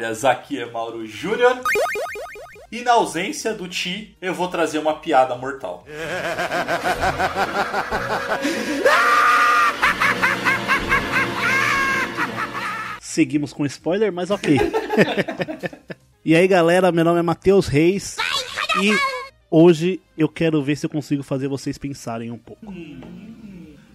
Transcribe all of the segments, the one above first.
Toalhas, aqui é Mauro Júnior. E na ausência do Ti, eu vou trazer uma piada mortal. Seguimos com spoiler, mas ok. e aí galera, meu nome é Matheus Reis. E hoje eu quero ver se eu consigo fazer vocês pensarem um pouco.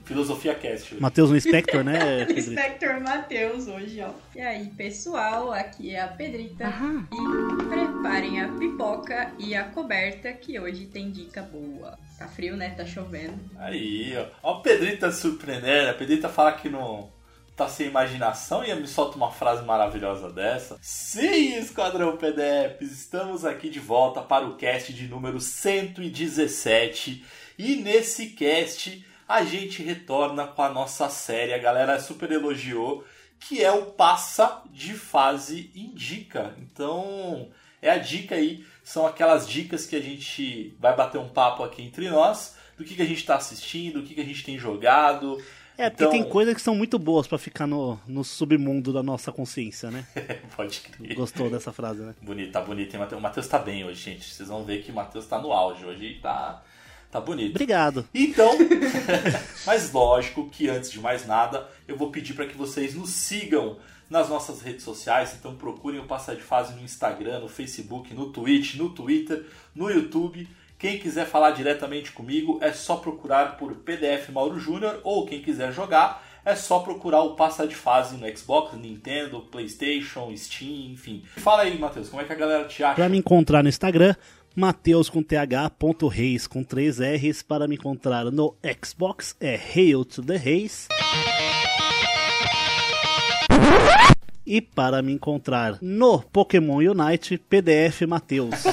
Filosofia Cast. Matheus no Spector, né? Inspector Matheus hoje, ó. E aí, pessoal, aqui é a Pedrita. E preparem a pipoca e a coberta, que hoje tem dica boa. Tá frio, né? Tá chovendo. Aí, ó. Ó, o Pedrita surpreendendo. A Pedrita fala que não tá sem imaginação e me solta uma frase maravilhosa dessa. Sim, Esquadrão PDFs, estamos aqui de volta para o cast de número 117. E nesse cast a gente retorna com a nossa série, a galera super elogiou, que é o Passa de Fase Indica. Então, é a dica aí, são aquelas dicas que a gente vai bater um papo aqui entre nós, do que, que a gente está assistindo, do que, que a gente tem jogado. É, porque Então- tem coisas que são muito boas pra ficar no, no submundo da nossa consciência, né? Pode crer. Gostou dessa frase, né? Bonito, tá bonito, hein, Matheus? O Matheus tá bem hoje, gente. Vocês vão ver que o Matheus tá no auge hoje, tá, tá bonito. Obrigado. Então, mas lógico que antes de mais nada, eu vou pedir para que vocês nos sigam nas nossas redes sociais. Então procurem o Passa de Fase no Instagram, no Facebook, no Twitch, no Twitter, no YouTube. Quem quiser falar diretamente comigo é só procurar por PDF Mauro Júnior ou quem quiser jogar é só procurar o Passa de Fase no Xbox, Nintendo, PlayStation, Steam, enfim. Fala aí, Matheus, como é que a galera te acha? Pra me encontrar no Instagram, Mateus com th ponto reis com três R's. Para me encontrar no Xbox é Hail to the Reis. E para me encontrar no Pokémon Unite, PDF Mateus.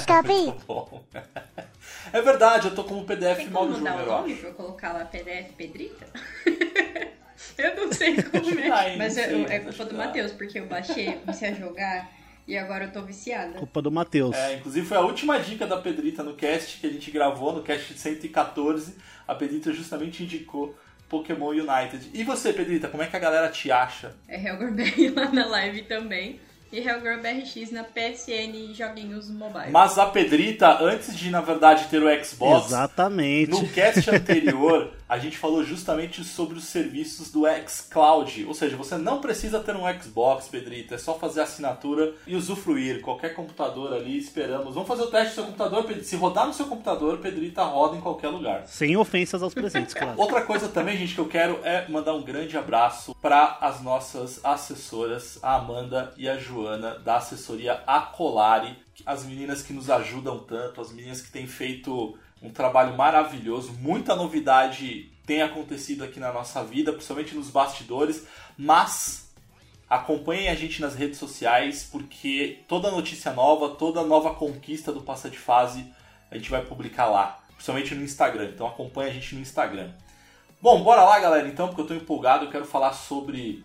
É verdade, eu tô como PDF Tem como mudar Júnior, o nome pra eu colocar lá PDF Pedrita? eu não sei como é. Mas eu- sei, é culpa do. Matheus, porque eu baixei, comecei a jogar e agora eu tô viciada. Culpa do Mateus. É, inclusive foi a última dica da Pedrita no cast que a gente gravou, no cast 114. A Pedrita justamente indicou Pokémon United. E você, Pedrita, como é que a galera te acha? É HellgirlBR lá na live também. E HellgirlBRX na PSN Joguinhos Mobile. Mas a Pedrita, antes de, na verdade, ter o Xbox, Exatamente. no cast anterior, a gente falou justamente sobre os serviços do xCloud. Ou seja, você não precisa ter um Xbox, Pedrita, é só fazer a assinatura e usufruir. Qualquer computador ali, esperamos. Vamos fazer o teste do seu computador, Pedrita. Se rodar no seu computador, Pedrita roda em qualquer lugar. Sem ofensas aos presentes, claro. Outra coisa também, gente, que eu quero é mandar um grande abraço para as nossas assessoras, a Amanda e a Joana, da assessoria Acolari, as meninas que nos ajudam tanto, as meninas que têm feito um trabalho maravilhoso, muita novidade tem acontecido aqui na nossa vida, principalmente nos bastidores, mas acompanhem a gente nas redes sociais, porque toda notícia nova, toda nova conquista do Passa de Fase, a gente vai publicar lá, principalmente no Instagram. Então acompanhe a gente no Instagram. Bom, bora lá, galera, então, porque eu tô empolgado, eu quero falar sobre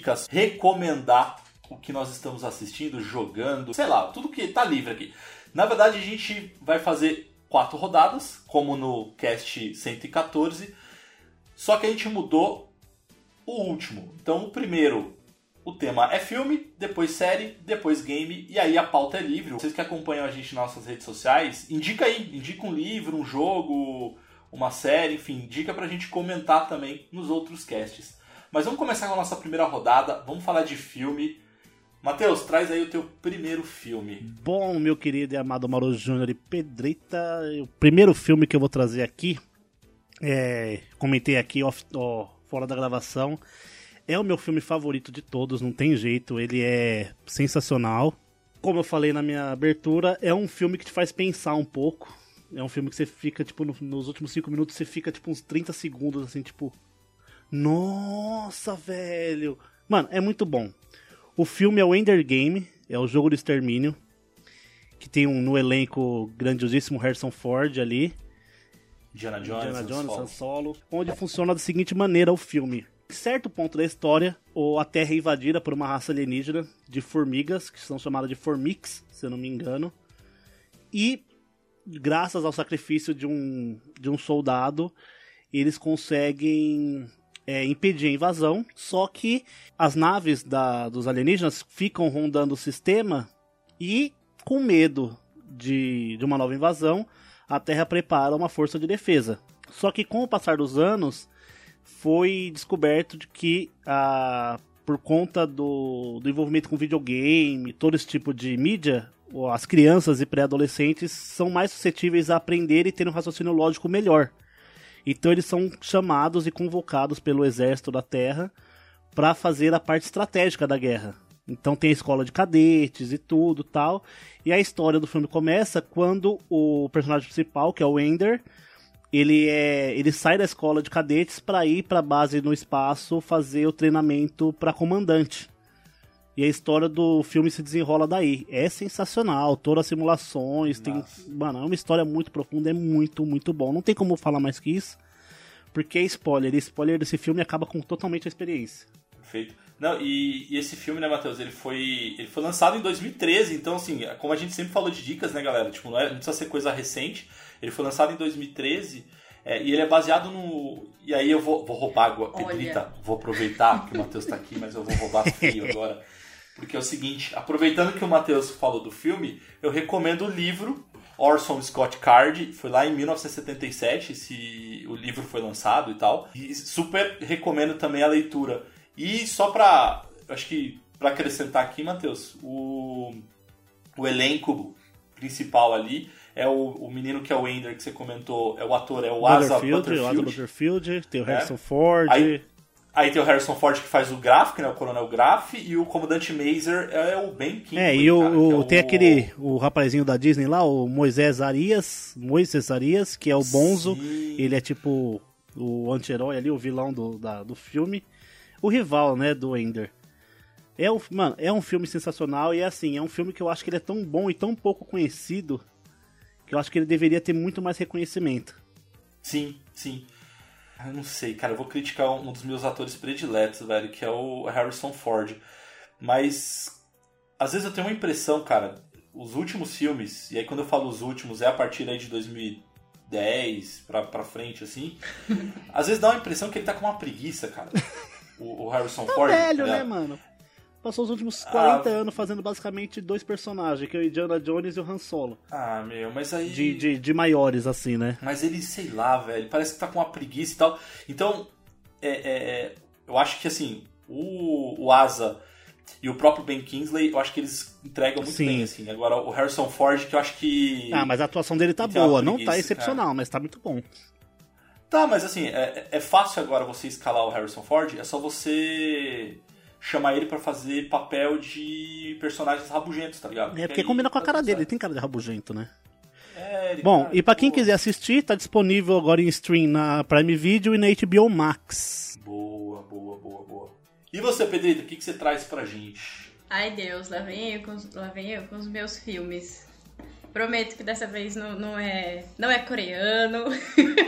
Dicas, recomendar o que nós estamos assistindo, jogando, sei lá, tudo que tá livre aqui. Na verdade, a gente vai fazer quatro rodadas, como no cast 114, só que a gente mudou o último. Então, o primeiro, o tema é filme, depois série, depois game, e aí a pauta é livre. Vocês que acompanham a gente nas nossas redes sociais, indica aí, indica um livro, um jogo, uma série, enfim, dica pra gente comentar também nos outros casts. Mas vamos começar com a nossa primeira rodada, vamos falar de filme. Matheus, traz aí o teu primeiro filme. Bom, meu querido e amado Mauro Júnior e Pedrita, o primeiro filme que eu vou trazer aqui é, comentei aqui off, fora da gravação. É o meu filme favorito de todos, não tem jeito. Ele é sensacional. Como eu falei na minha abertura, é um filme que te faz pensar um pouco. É um filme que você fica, tipo, no, nos últimos 5 minutos, você fica, tipo, uns 30 segundos, assim, tipo. Nossa, velho! Mano, é muito bom. O filme é o Ender Game, é o jogo do extermínio. Que tem um, no elenco grandiosíssimo Harrison Ford ali. Diana Jones, Indiana Jones, Solo. Solo, onde funciona da seguinte maneira o filme. Em certo ponto da história, o- a Terra é invadida por uma raça alienígena de formigas, que são chamadas de Formix, se eu não me engano. E, graças ao sacrifício de um, de um soldado, eles conseguem é, impedir a invasão. Só que as naves da- dos alienígenas ficam rondando o sistema e, com medo de, de uma nova invasão, a Terra prepara uma força de defesa. Só que com o passar dos anos, foi descoberto de que por conta do, do envolvimento com videogame, todo esse tipo de mídia, as crianças e pré-adolescentes são mais suscetíveis a aprender e ter um raciocínio lógico melhor. Então eles são chamados e convocados pelo exército da Terra para fazer a parte estratégica da guerra. Então tem a escola de cadetes e tudo tal. E a história do filme começa quando o personagem principal, que é o Ender, ele é ele sai da escola de cadetes para ir para a base no espaço fazer o treinamento para comandante. E a história do filme se desenrola daí. É sensacional, todas as simulações, tem, mano, é uma história muito profunda, é muito, muito bom. Não tem como falar mais que isso, porque é spoiler. E spoiler desse filme acaba com totalmente a experiência. Perfeito. Não, e, e esse filme, né, Matheus, ele foi, ele foi lançado em 2013, então, assim, como a gente sempre falou de dicas, né, galera? Tipo, não, é, não precisa ser coisa recente. Ele foi lançado em 2013 é, e ele é baseado no. E aí eu vou, vou roubar água, Olha. Pedrita, vou aproveitar que o Matheus tá aqui, mas eu vou roubar feio agora. Porque é o seguinte, aproveitando que o Matheus falou do filme, eu recomendo o livro Orson Scott Card, foi lá em 1977, esse, o livro foi lançado e tal. E super recomendo também a leitura. E só pra, acho que pra acrescentar aqui, Matheus, o, o elenco principal ali é o, o menino que é o Ender, que você comentou, é o ator, é o Asa Butterfield, o Asa Butterfield. Tem o É. Harrison Ford. Aí- Aí tem o Harrison Ford que faz o Graf, né, o Coronel Graf, e o comandante Mazer é o Ben Kingsley. É, e o, cara, o- que é tem aquele o rapazinho da Disney lá, o Moisés Arias, Moisés Arias, que é o Bonzo. Sim. Ele é tipo o anti-herói ali, o vilão do, da- do filme. O rival, né, do Ender. É um, mano, é um filme sensacional e é assim, é um filme que eu acho que ele é tão bom e tão pouco conhecido que eu acho que ele deveria ter muito mais reconhecimento. Sim, sim. Eu não sei, cara, eu vou criticar um dos meus atores prediletos, velho, que é o Harrison Ford. Mas às vezes eu tenho uma impressão, cara, os últimos filmes, e aí quando eu falo os últimos, é a partir aí de 2010 pra, pra frente, assim. às vezes dá uma impressão que ele tá com uma preguiça, cara. O, o Harrison Tá Ford. velho, tá né, ligado? mano? Passou os últimos 40 Ah. anos fazendo basicamente dois personagens, que é o Indiana Jones e o Han Solo. Ah, meu, mas aí. De, de, de maiores, assim, né? Mas ele, sei lá, velho, parece que tá com uma preguiça e tal. Então, é, é, é, eu acho que assim, o, o Asa e o próprio Ben Kingsley, eu acho que eles entregam muito Sim. bem, assim. Agora, o Harrison Ford, que eu acho que. Ah, mas a atuação dele tá boa. Não tá excepcional, mas tá muito bom. Tá, mas assim, é, é fácil agora você escalar o Harrison Ford, é só você chamar ele pra fazer papel de personagens rabugentos, tá ligado? É porque aí combina com a tá cara dele, ele tem cara de rabugento, né? É, ele Bom, tá, e pra quem quiser assistir, tá disponível agora em stream na Prime Video e na HBO Max. Boa, boa, boa, boa. E você, Pedrito, o que, que você traz pra gente? Ai Deus, lá vem eu com, os- lá vem eu com os meus filmes. Prometo que dessa vez não, não é não é coreano.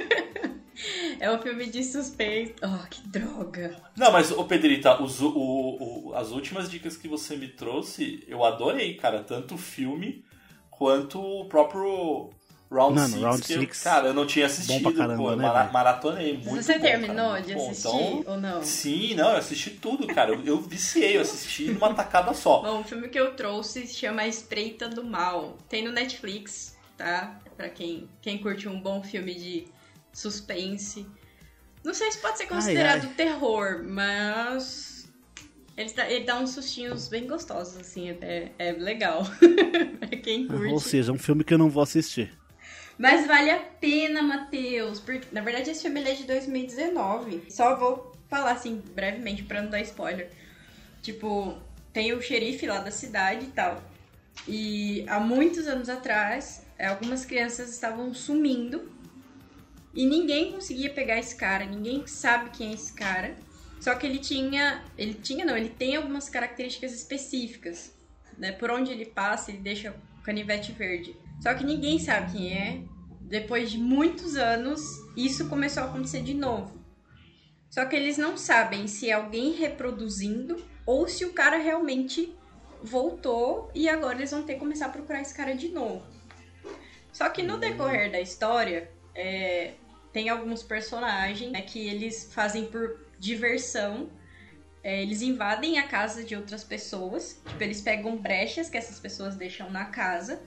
é um filme de suspense. Oh, que droga. Não, mas, ô Pedrita, os, o, o- as últimas dicas que você me trouxe, eu adorei, cara. Tanto o filme quanto o próprio Round Mano, 6. Round que eu- Six, cara, eu não tinha assistido. bom pra caramba, pô, né, mara- maratonei muito. Você bom, terminou cara, de bom. assistir Então, ou não? Sim, não, eu assisti tudo, cara. Eu, eu viciei, eu assisti numa tacada só. Bom, o filme que eu trouxe se chama A Espreita do Mal. Tem no Netflix, tá? Pra quem, quem curte um bom filme de suspense. Não sei se pode ser considerado ai. terror, mas. Ele dá, ele dá uns sustinhos bem gostosos, assim, é, é legal. pra quem curte. Ou seja, um filme que eu não vou assistir. Mas vale a pena, Matheus. Porque, na verdade, esse filme é de 2019. Só vou falar assim, brevemente, pra não dar spoiler. Tipo, tem o xerife lá da cidade e tal. E há muitos anos atrás, algumas crianças estavam sumindo. E ninguém conseguia pegar esse cara, ninguém sabe quem é esse cara. Só que ele tinha. Ele tinha, não, ele tem algumas características específicas. Né? Por onde ele passa, ele deixa o canivete verde. Só que ninguém sabe quem é. Depois de muitos anos, isso começou a acontecer de novo. Só que eles não sabem se é alguém reproduzindo ou se o cara realmente voltou e agora eles vão ter que começar a procurar esse cara de novo. Só que no decorrer da história, é, tem alguns personagens né, que eles fazem por diversão. É, eles invadem a casa de outras pessoas. Tipo, eles pegam brechas que essas pessoas deixam na casa.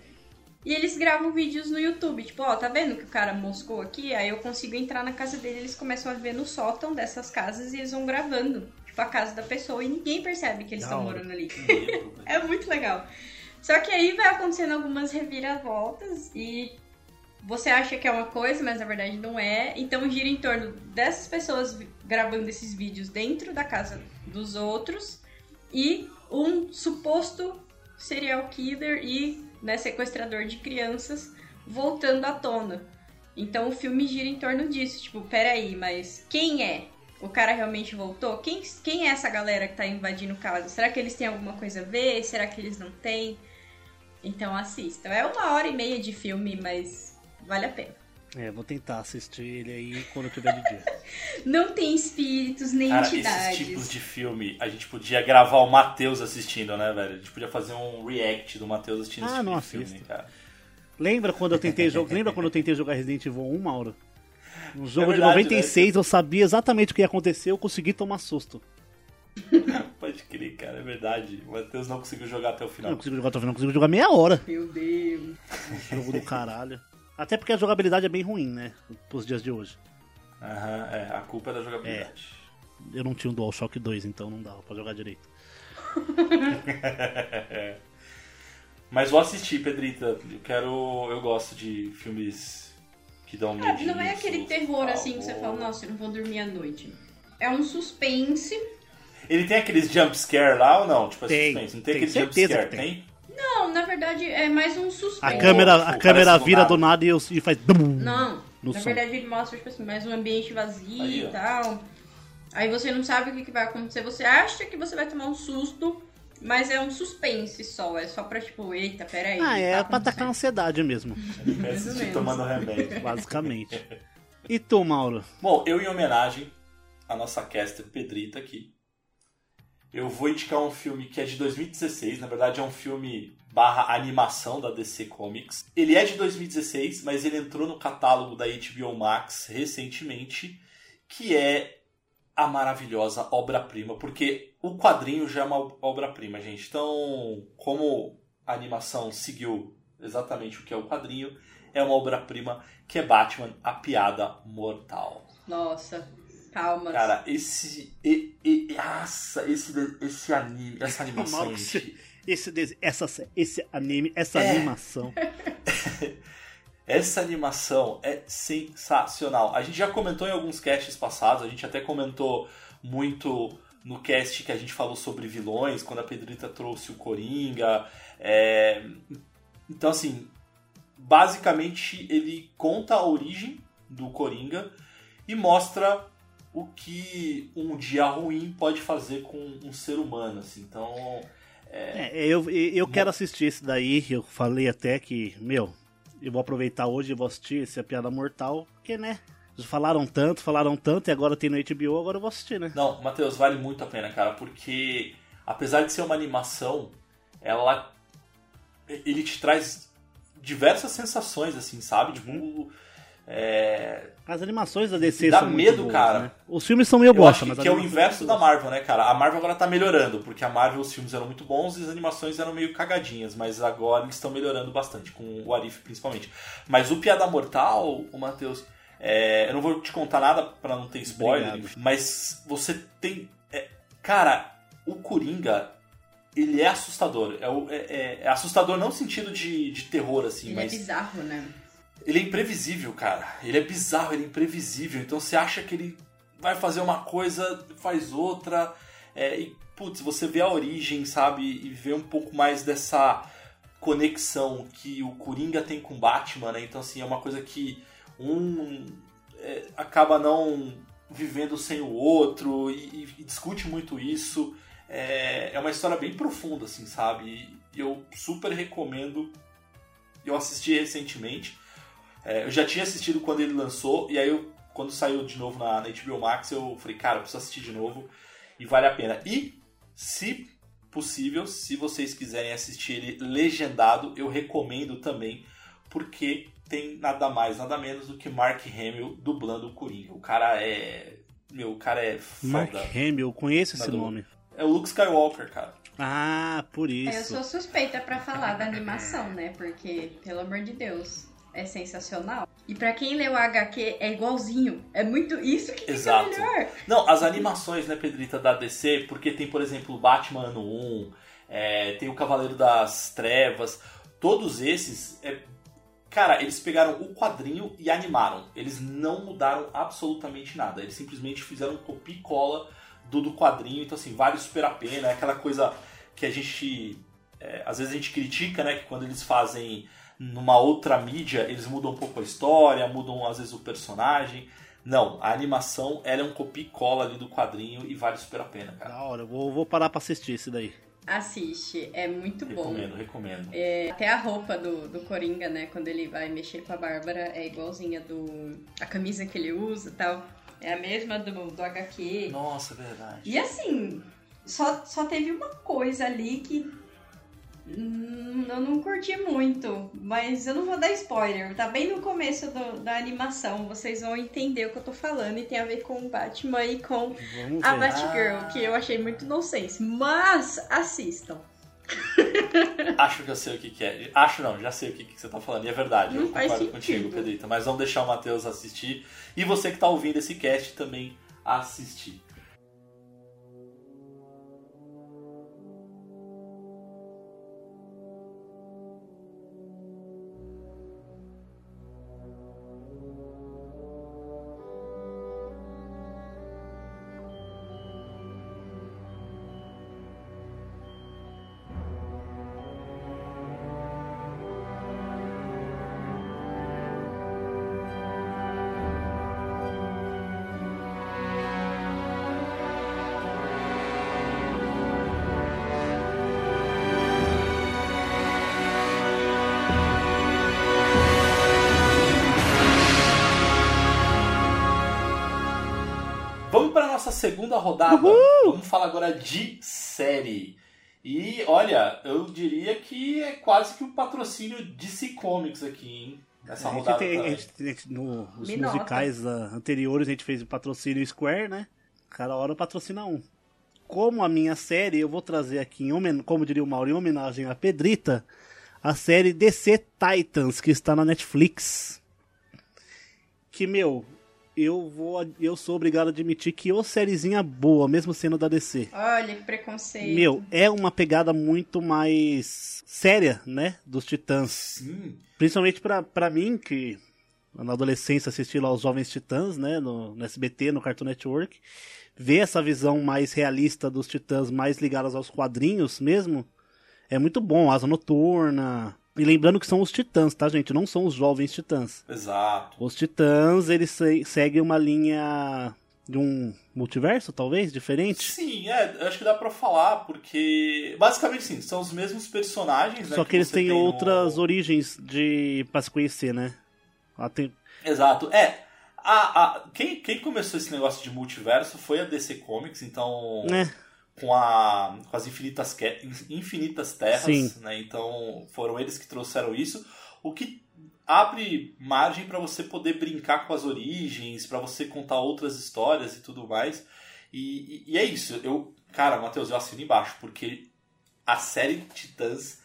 E eles gravam vídeos no YouTube. Tipo, ó, tá vendo que o cara moscou aqui? Aí eu consigo entrar na casa dele. Eles começam a ver no sótão dessas casas e eles vão gravando. Tipo, a casa da pessoa. E ninguém percebe que eles estão morando ali. é muito legal. Só que aí vai acontecendo algumas reviravoltas e você acha que é uma coisa, mas na verdade não é. Então gira em torno dessas pessoas gravando esses vídeos dentro da casa dos outros e um suposto serial killer e né, sequestrador de crianças voltando à tona. Então o filme gira em torno disso, tipo, peraí, mas quem é? O cara realmente voltou? Quem, quem é essa galera que tá invadindo casa? Será que eles têm alguma coisa a ver? Será que eles não têm? Então assistam. É uma hora e meia de filme, mas Vale a pena. É, vou tentar assistir ele aí quando tiver de dia. Não tem espíritos nem Cara, entidades. Esses tipos de filme, a gente podia gravar o Matheus assistindo, né, velho? A gente podia fazer um react do Matheus assistindo ah, esse tipo não de filme, cara. Lembra quando eu tentei jogar, lembra quando eu tentei jogar Resident Evil 1, Mauro? No jogo é verdade, de 96 né? eu sabia exatamente o que ia acontecer, eu consegui tomar susto. Pode crer, cara, é verdade. O Matheus não conseguiu jogar até o final. Não conseguiu jogar até o final, não conseguiu jogar meia hora. Meu Deus. Jogo do caralho. Até porque a jogabilidade é bem ruim, né? Pros dias de hoje. Aham, é, a culpa é da jogabilidade. É, eu não tinha um DualShock 2, então não dava pra jogar direito. Mas vou assistir, Pedrita. Eu quero. Eu gosto de filmes que dão medo. Ah, não é aquele terror assim que você fala, nossa, eu não vou dormir à noite. É um suspense. Ele tem aqueles jumpscare lá ou não? Tipo, é tem, suspense. Não tem, tem aquele jumpscare, tem? tem? Não, na verdade é mais um suspense. A câmera, a câmera vira do nada e, e faz. Não, na som. verdade ele mostra tipo assim, mais um ambiente vazio Aí, e tal. Aí você não sabe o que, que vai acontecer. Você acha que você vai tomar um susto, mas é um suspense só. É só pra tipo, eita, peraí. Ah, é tá pra atacar a ansiedade mesmo. Ele tomando remédio. Basicamente. E tu, Mauro? Bom, eu em homenagem à nossa caster Pedrita aqui, eu vou indicar um filme que é de 2016, na verdade é um filme barra animação da DC Comics. Ele é de 2016, mas ele entrou no catálogo da HBO Max recentemente, que é a maravilhosa obra-prima, porque o quadrinho já é uma obra-prima, gente. Então, como a animação seguiu exatamente o que é o quadrinho, é uma obra-prima que é Batman, a piada mortal. Nossa, Palmas. Cara, esse. E, e, essa, esse, esse anime, essa animação. esse, esse, essa, esse anime, essa é. animação. essa animação é sensacional. A gente já comentou em alguns casts passados, a gente até comentou muito no cast que a gente falou sobre vilões, quando a Pedrita trouxe o Coringa. É... Então, assim, basicamente ele conta a origem do Coringa e mostra o que um dia ruim pode fazer com um ser humano, assim. Então, é... é eu, eu quero assistir esse daí, eu falei até que, meu, eu vou aproveitar hoje e vou assistir esse A Piada Mortal, porque, né, falaram tanto, falaram tanto, e agora tem no HBO, agora eu vou assistir, né? Não, Matheus, vale muito a pena, cara, porque apesar de ser uma animação, ela... ele te traz diversas sensações, assim, sabe? Tipo, uhum. É... As animações da DC Dá são medo, boas, cara. Né? Os filmes são meio bosta, mas que é o inverso da Marvel, né, cara? A Marvel agora tá melhorando, porque a Marvel os filmes eram muito bons e as animações eram meio cagadinhas, mas agora eles estão melhorando bastante, com o Arif principalmente. Mas o Piada Mortal, o Matheus, é... eu não vou te contar nada para não ter spoiler, Obrigado. mas você tem. É... Cara, o Coringa ele é assustador. É, é, é, assustador não no sentido de, de terror, assim, ele mas. é bizarro, né? Ele é imprevisível, cara. Ele é bizarro, ele é imprevisível. Então você acha que ele vai fazer uma coisa, faz outra. É, e, putz, você vê a origem, sabe? E vê um pouco mais dessa conexão que o Coringa tem com Batman, né? Então, assim, é uma coisa que um é, acaba não vivendo sem o outro e, e discute muito isso. É, é, uma história bem profunda, assim, sabe? E eu super recomendo. Eu assisti recentemente. É, eu já tinha assistido quando ele lançou, e aí eu, quando saiu de novo na, na HBO Max, eu falei, cara, eu preciso assistir de novo e vale a pena. E, se possível, se vocês quiserem assistir ele legendado, eu recomendo também, porque tem nada mais, nada menos do que Mark Hamill dublando o Coringa. O cara é. Meu, o cara é foda. Mark Hamill, conheço esse nome. É o Luke Skywalker, cara. Ah, por isso. Eu sou suspeita para falar da animação, né? Porque, pelo amor de Deus, é sensacional. E para quem leu o HQ, é igualzinho. É muito isso que Exato. fica melhor. Não, as animações, né, Pedrita, da DC, porque tem, por exemplo, o Batman ano 1, é, tem o Cavaleiro das Trevas, todos esses, é, cara, eles pegaram o quadrinho e animaram. Eles não mudaram absolutamente nada. Eles simplesmente fizeram copia e cola do, do quadrinho. Então, assim, vale super a pena. É aquela coisa que a gente... É, às vezes a gente critica, né, que quando eles fazem numa outra mídia, eles mudam um pouco a história, mudam às vezes o personagem. Não, a animação ela é um copia e cola ali do quadrinho e vale super a pena, cara. Da hora, vou, vou parar pra assistir esse daí. Assiste, é muito bom. Recomendo, recomendo. É, até a roupa do, do Coringa, né, quando ele vai mexer com a Bárbara, é igualzinha do. a camisa que ele usa e tal. É a mesma do, do HQ. Nossa, é verdade. E assim, só, só teve uma coisa ali que Hum, eu não curti muito, mas eu não vou dar spoiler. Tá bem no começo do, da animação, vocês vão entender o que eu tô falando e tem a ver com o Batman e com a Batgirl, ah. que eu achei muito nonsense. Mas assistam. Acho que eu sei o que, que, é. Acho não, já sei o que, que você tá falando. E é verdade, não eu concordo contigo, Pedrita. Mas vamos deixar o Matheus assistir. E você que tá ouvindo esse cast também assistir. Segunda rodada. Uhul! Vamos falar agora de série. E olha, eu diria que é quase que um patrocínio DC Comics aqui, hein? Essa rodada. Tem, a gente, a gente, no, os musicais uh, anteriores a gente fez o patrocínio Square, né? Cada hora patrocina um. Como a minha série, eu vou trazer aqui, em como diria o Mauro, em homenagem a Pedrita, a série DC Titans, que está na Netflix. Que, meu, eu vou eu sou obrigado a admitir que ô sériezinha boa, mesmo sendo da DC. Olha que preconceito. Meu, é uma pegada muito mais séria, né, dos Titãs. Sim. Principalmente para mim que na adolescência assisti lá os Jovens Titãs, né, no, no SBT, no Cartoon Network, ver essa visão mais realista dos Titãs, mais ligadas aos quadrinhos mesmo, é muito bom. Asa Noturna, e lembrando que são os titãs, tá, gente? Não são os jovens titãs. Exato. Os titãs, eles seguem uma linha de um multiverso, talvez, diferente? Sim, é, acho que dá para falar, porque basicamente sim, são os mesmos personagens, né, Só que, que eles têm outras no... origens de para se conhecer, né? Tem... Exato. É, a, a, quem, quem começou esse negócio de multiverso foi a DC Comics, então é com, a, com as infinitas, infinitas terras, né? Então foram eles que trouxeram isso, o que abre margem para você poder brincar com as origens, para você contar outras histórias e tudo mais. E, e, e é isso. Eu, cara, Matheus, eu assino embaixo porque a série Titãs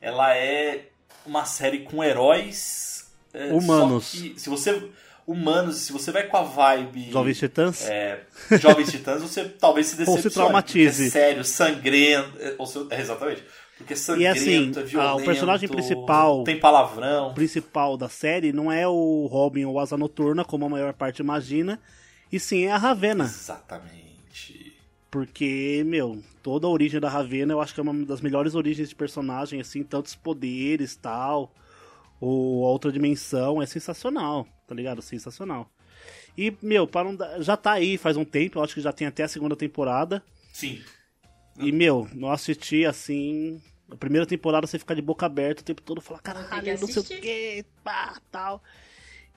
ela é uma série com heróis é, humanos. Que, se você humanos. Se você vai com a vibe. Jovens Titãs? É, Jovens Titãs, você talvez se decepcione. Ou se traumatize. É sério, sangrento. é, Ou é, exatamente. Porque é sangrento, assim, é ah, violento. o personagem principal- Tem palavrão. Principal da série não é o Robin ou Asa Noturna, como a maior parte imagina, e sim é a Ravena. Exatamente. Porque, meu, toda a origem da Ravena eu acho que é uma das melhores origens de personagem, assim, tantos poderes tal. Ou outra dimensão, é sensacional, tá ligado? Sensacional. E, meu, para dar- já tá aí faz um tempo, eu acho que já tem até a segunda temporada. Sim. E, meu, não assisti assim. A primeira temporada você fica de boca aberta o tempo todo, fala, caralho, não sei o que, pá, tal.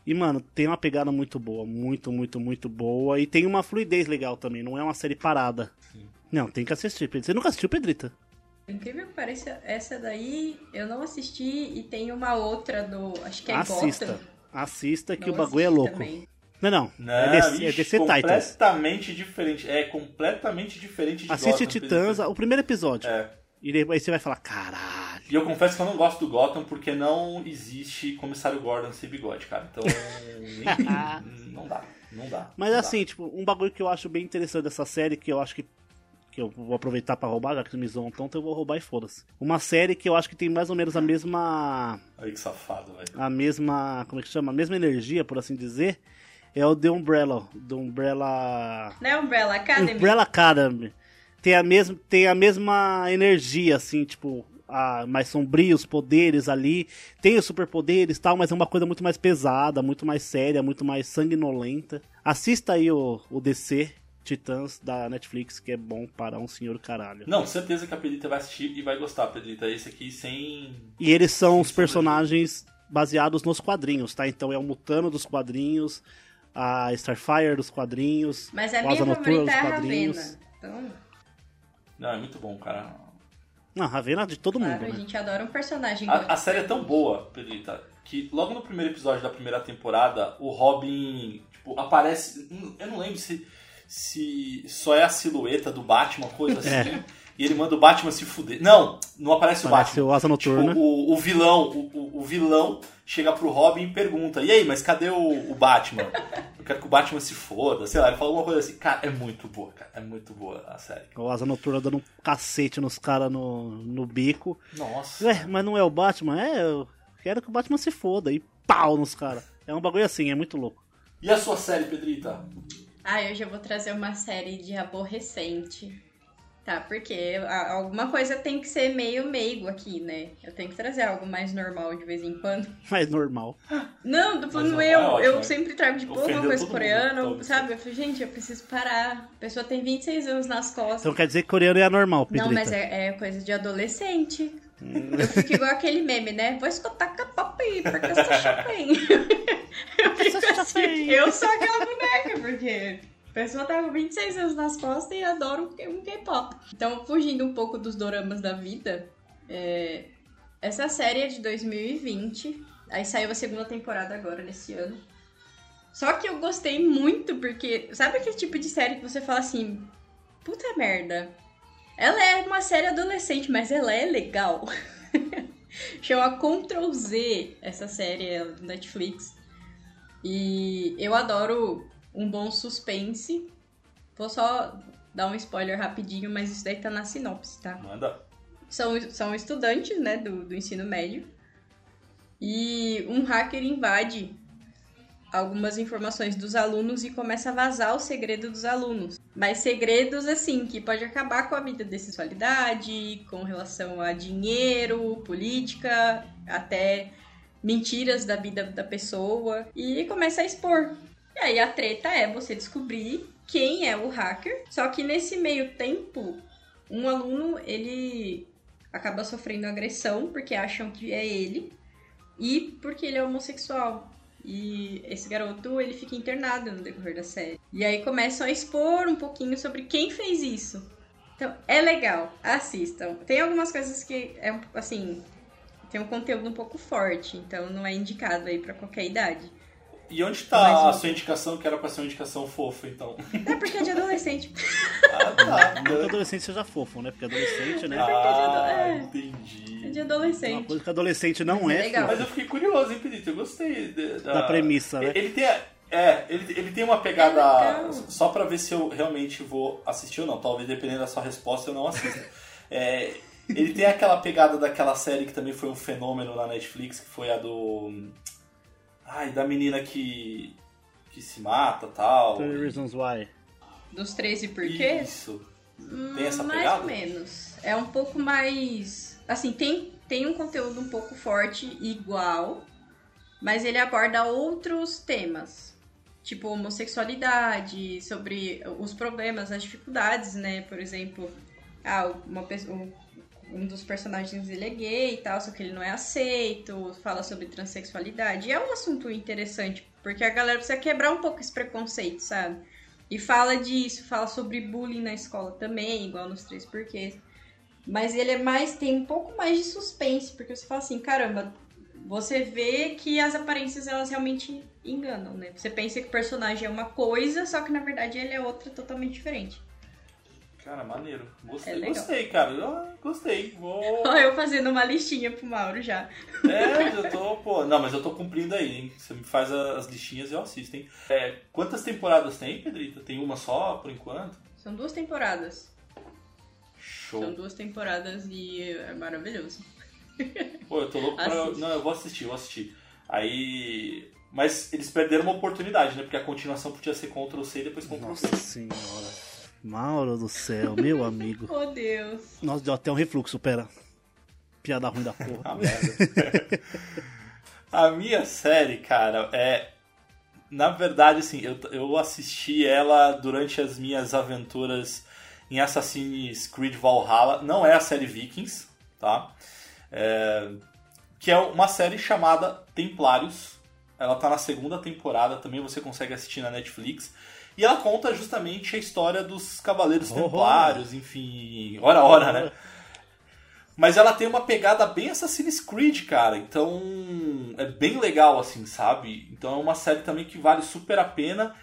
E, mano, tem uma pegada muito boa, muito, muito, muito boa. E tem uma fluidez legal também, não é uma série parada. Não, tem que assistir. Você nunca assistiu, Pedrita? Incrível que pareça, essa daí eu não assisti e tem uma outra do. Acho que é Assista. Gotham. Assista que Não o bagulho é louco. também. Não, não. Não, é DC, é DC Titans. completamente diferente. É completamente diferente de Assiste Gotham, Titãs, o primeiro episódio. É. E depois você vai falar, caralho. E eu confesso que eu não gosto do Gotham porque não existe comissário Gordon sem bigode, cara. Então, nem- não dá. Não dá. Mas não dá. assim, tipo, um bagulho que eu acho bem interessante dessa série, que eu acho que. Que eu vou aproveitar pra roubar, já que eles me zoam tanto, eu vou roubar e foda-se. Uma série que eu acho que tem mais ou menos a mesma. Aí que safado, velho. A mesma. Como é que chama? A mesma energia, por assim dizer. É o The Umbrella. Do Umbrella. Não é Umbrella Academy? Umbrella Academy. Tem a mesma, tem a mesma energia, assim, tipo, a, mais sombrio, os poderes ali. Tem os superpoderes e tal, mas é uma coisa muito mais pesada, muito mais séria, muito mais sanguinolenta. Assista aí o, o DC Titãs da Netflix, que é bom para um senhor caralho. Não, certeza que a Pedrita vai assistir e vai gostar, Pedrita. Esse aqui sem. E eles são os Sim, personagens baseados nos quadrinhos, tá? Então é o Mutano dos quadrinhos, a Starfire dos quadrinhos, Mas a minha Asa Noturna favorita dos é a quadrinhos. Ravena. Então, Não, é muito bom, cara. Não, Ravena de todo claro, mundo, a né? gente adora um personagem A, a série é tão boa, Pedrita, que logo no primeiro episódio da primeira temporada, o Robin, tipo, aparece. Eu não lembro se, se só é a silhueta do Batman, coisa assim. É. E ele manda o Batman se fuder. Não, não aparece o Batman. o Asa Noturna. Tipo, o, o vilão, o, o- o vilão chega pro Robin e pergunta: E aí, mas cadê o, o Batman? Eu quero que o Batman se foda. Sei lá, ele fala alguma coisa assim. Cara, é muito boa, cara. É muito boa a série. O Asa Noturna dando um cacete nos caras no, no bico. Nossa. Ué, mas não é o Batman? É, eu quero que o Batman se foda. E pau nos caras. É um bagulho assim, é muito louco. E a sua série, Pedrita? Ah, hoje eu vou trazer uma série de aborrecente. Tá, porque alguma coisa tem que ser meio meigo aqui, né? Eu tenho que trazer algo mais normal de vez em quando. Mas normal. Não, tô falando normal eu. é eu sempre trago de pouco uma coisa coreana, mundo, sabe? Eu falei, gente, eu preciso parar. A pessoa tem 26 anos nas costas. Então quer dizer que coreano é anormal, Pedrita. Não, mas é, é coisa de adolescente. Eu fico igual aquele meme, né? Vou escutar aí, porque eu sou Chopin. eu fico assim, eu sou aquela boneca, porque a pessoa tá com 26 anos nas costas e adora um um K-pop. Então, fugindo um pouco dos doramas da vida, é, essa série é de 2020. Aí saiu a segunda temporada agora, nesse ano. Só que eu gostei muito, porque sabe aquele tipo de série que você fala assim, puta merda, ela é uma série adolescente, mas ela é legal. Chama Ctrl Z essa série é do Netflix. E eu adoro um bom suspense. Vou só dar um spoiler rapidinho, mas isso daí tá na sinopse, tá? Manda. São, são estudantes, né, do, do ensino médio. E um hacker invade algumas informações dos alunos e começa a vazar o segredo dos alunos. Mas segredos, assim, que pode acabar com a vida de sexualidade, com relação a dinheiro, política, até mentiras da vida da pessoa. E começa a expor. E aí a treta é você descobrir quem é o hacker. Só que nesse meio tempo, um aluno, ele acaba sofrendo agressão porque acham que é ele e porque ele é homossexual. E esse garoto, ele fica internado no decorrer da série. E aí começam a expor um pouquinho sobre quem fez isso. Então, é legal, assistam. Tem algumas coisas que é assim, tem um conteúdo um pouco forte, então não é indicado aí pra qualquer idade. E onde tá a sua indicação, que era pra ser uma indicação fofa, então? É porque é de adolescente. Ah, tá. Não que adolescente seja fofo, né? Porque adolescente, né? ah, é. Ah, entendi. É de Uma adolescente. coisa que adolescente não é é, legal. filho. Mas eu fiquei curioso, hein, Pedrito? Eu gostei da, Da premissa, né? Ele tem. a- É, ele, ele tem uma pegada. É só pra ver se eu realmente vou assistir ou não. Talvez dependendo da sua resposta eu não assista. É, ele tem aquela pegada daquela série que também foi um fenômeno na Netflix, que foi a do. Ai, da menina que. que se mata tal. 30 Reasons Why. Dos 13 porquês? Isso. Tem essa mais pegada? ou menos. É um pouco mais. Assim, tem, tem um conteúdo um pouco forte, igual, mas ele aborda outros temas. Tipo, homossexualidade, sobre os problemas, as dificuldades, né? Por exemplo, ah, uma pessoa. Um dos personagens ele é gay e tal, só que ele não é aceito, fala sobre transexualidade. E é um assunto interessante, porque a galera precisa quebrar um pouco esse preconceito, sabe? E fala disso, fala sobre bullying na escola também, igual nos três porquês. Mas ele é mais, tem um pouco mais de suspense, porque você fala assim, caramba, você vê que as aparências elas realmente enganam, né? Você pensa que o personagem é uma coisa, só que na verdade ele é outra totalmente diferente. Cara, maneiro. Gostei, É gostei, cara. Ah, gostei. Vou. Eu fazendo uma listinha pro Mauro já. É, eu tô, pô. Não, mas eu tô cumprindo aí, hein? Você me faz as listinhas e eu assisto, hein? É, quantas temporadas tem, Pedrita? Tem uma só, por enquanto? São duas temporadas. Show. São duas temporadas e é maravilhoso. Pô, eu tô louco pra. Assiste. Não, eu vou assistir, eu vou assistir. Aí. Mas eles perderam uma oportunidade, né? Porque a continuação podia ser Ctrl C e depois Ctrl C. Nossa senhora. Mauro do céu, meu amigo. Oh, Deus. Nossa, deu até um refluxo, pera. Piada ruim da Ah, porra. merda. a minha série, cara, é. Na verdade, assim, eu, eu assisti ela durante as minhas aventuras em Assassin's Creed Valhalla. Não é a série Vikings, tá? É, que é uma série chamada Templários. Ela tá na segunda temporada, também você consegue assistir na Netflix. E ela conta justamente a história dos Cavaleiros Oh. Templários, enfim, hora a hora, né? Mas ela tem uma pegada bem Assassin's Creed, cara. Então é bem legal, assim, sabe? Então é uma série também que vale super a pena.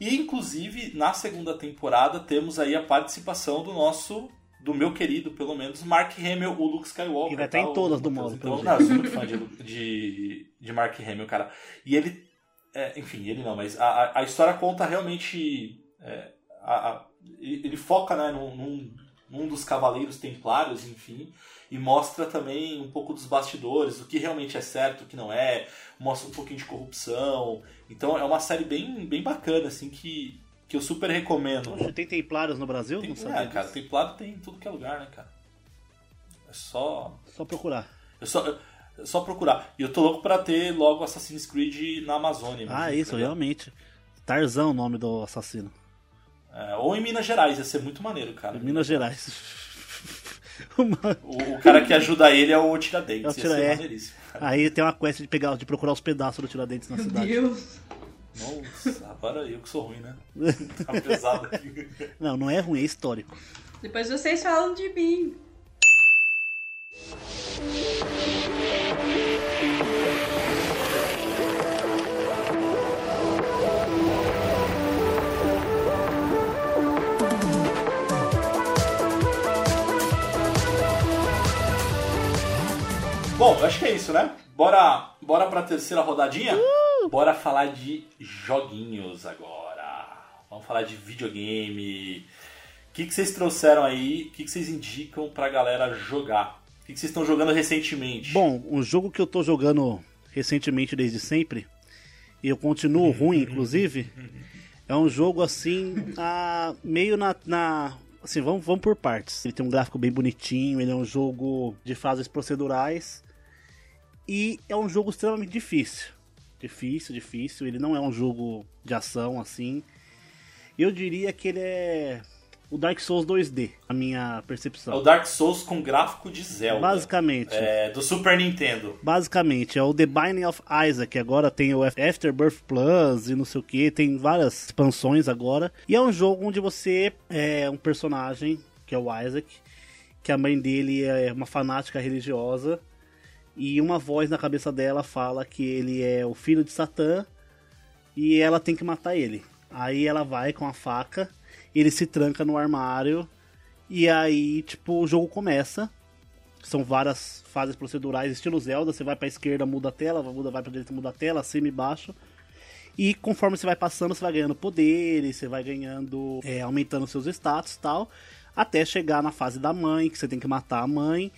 E inclusive na segunda temporada temos aí a participação do nosso, do meu querido, pelo menos, Mark Hamill, o Luke Skywalker. E vai estar em tá? todas do Mauro, Então, não, eu sou muito fã de, de, de Mark Hamill, cara. E ele. É, enfim, ele não, mas a, a, história conta realmente. é, a- a- ele foca né, num, num, num dos cavaleiros templários, enfim, e mostra também um pouco dos bastidores, o que realmente é certo, o que não é, mostra um pouquinho de corrupção. Então é uma série bem, bem bacana, assim, que, que eu super recomendo. Poxa, tem templários no Brasil? Tem, Não sabia é, cara, templário tem em tudo que é lugar, né, cara? É só. Só procurar. É só, é só procurar. E eu tô louco pra ter logo Assassin's Creed na Amazônia. Ah, isso, ligado? realmente. Tarzão, o nome do assassino. É, ou em Minas Gerais, ia ser muito maneiro, cara. Em Minas Gerais. O, o cara que ajuda ele é o Tiradentes. É o ia Tira- ser é. maneiríssimo. Aí tem uma quest de pegar, de procurar os pedaços do Tiradentes na Meu cidade. Deus. Nossa, agora eu que sou ruim, né? Tá pesado aqui. Não, não é ruim, é histórico. Depois vocês falam de mim. Bom, acho que é isso, né? Bora, bora pra terceira rodadinha? Bora falar de joguinhos agora. Vamos falar de videogame. O que, que vocês trouxeram aí? O que, que vocês indicam pra galera jogar? Que, que vocês estão jogando recentemente? Bom, um jogo que eu tô jogando recentemente desde sempre, e eu continuo ruim, inclusive, é um jogo assim, ah, meio na. na- assim, vamos, vamos por partes. Ele tem um gráfico bem bonitinho, ele é um jogo de fases procedurais, e é um jogo extremamente difícil. Difícil, difícil. Ele não é um jogo de ação assim. Eu diria que ele é o Dark Souls 2D, a minha É percepção. o Dark Souls com gráfico de Zelda. Basicamente. É, do Super Nintendo. Basicamente, é o The Binding of Isaac. Agora tem o Afterbirth Plus e não sei o que. Tem várias expansões agora. E é um jogo onde você é um personagem, que é o Isaac, que a mãe dele é uma fanática religiosa. E uma voz na cabeça dela fala que ele é o filho de Satã e ela tem que matar ele. Aí ela vai com a faca, ele se tranca no armário e aí, tipo, o jogo começa. São várias fases procedurais, estilo Zelda. Você vai pra esquerda, muda a tela, muda, vai pra direita, muda a tela, cima e baixo. E conforme você vai passando, você vai ganhando poderes, você vai ganhando. É, aumentando seus status e tal. Até chegar na fase da mãe, que você tem que matar a mãe.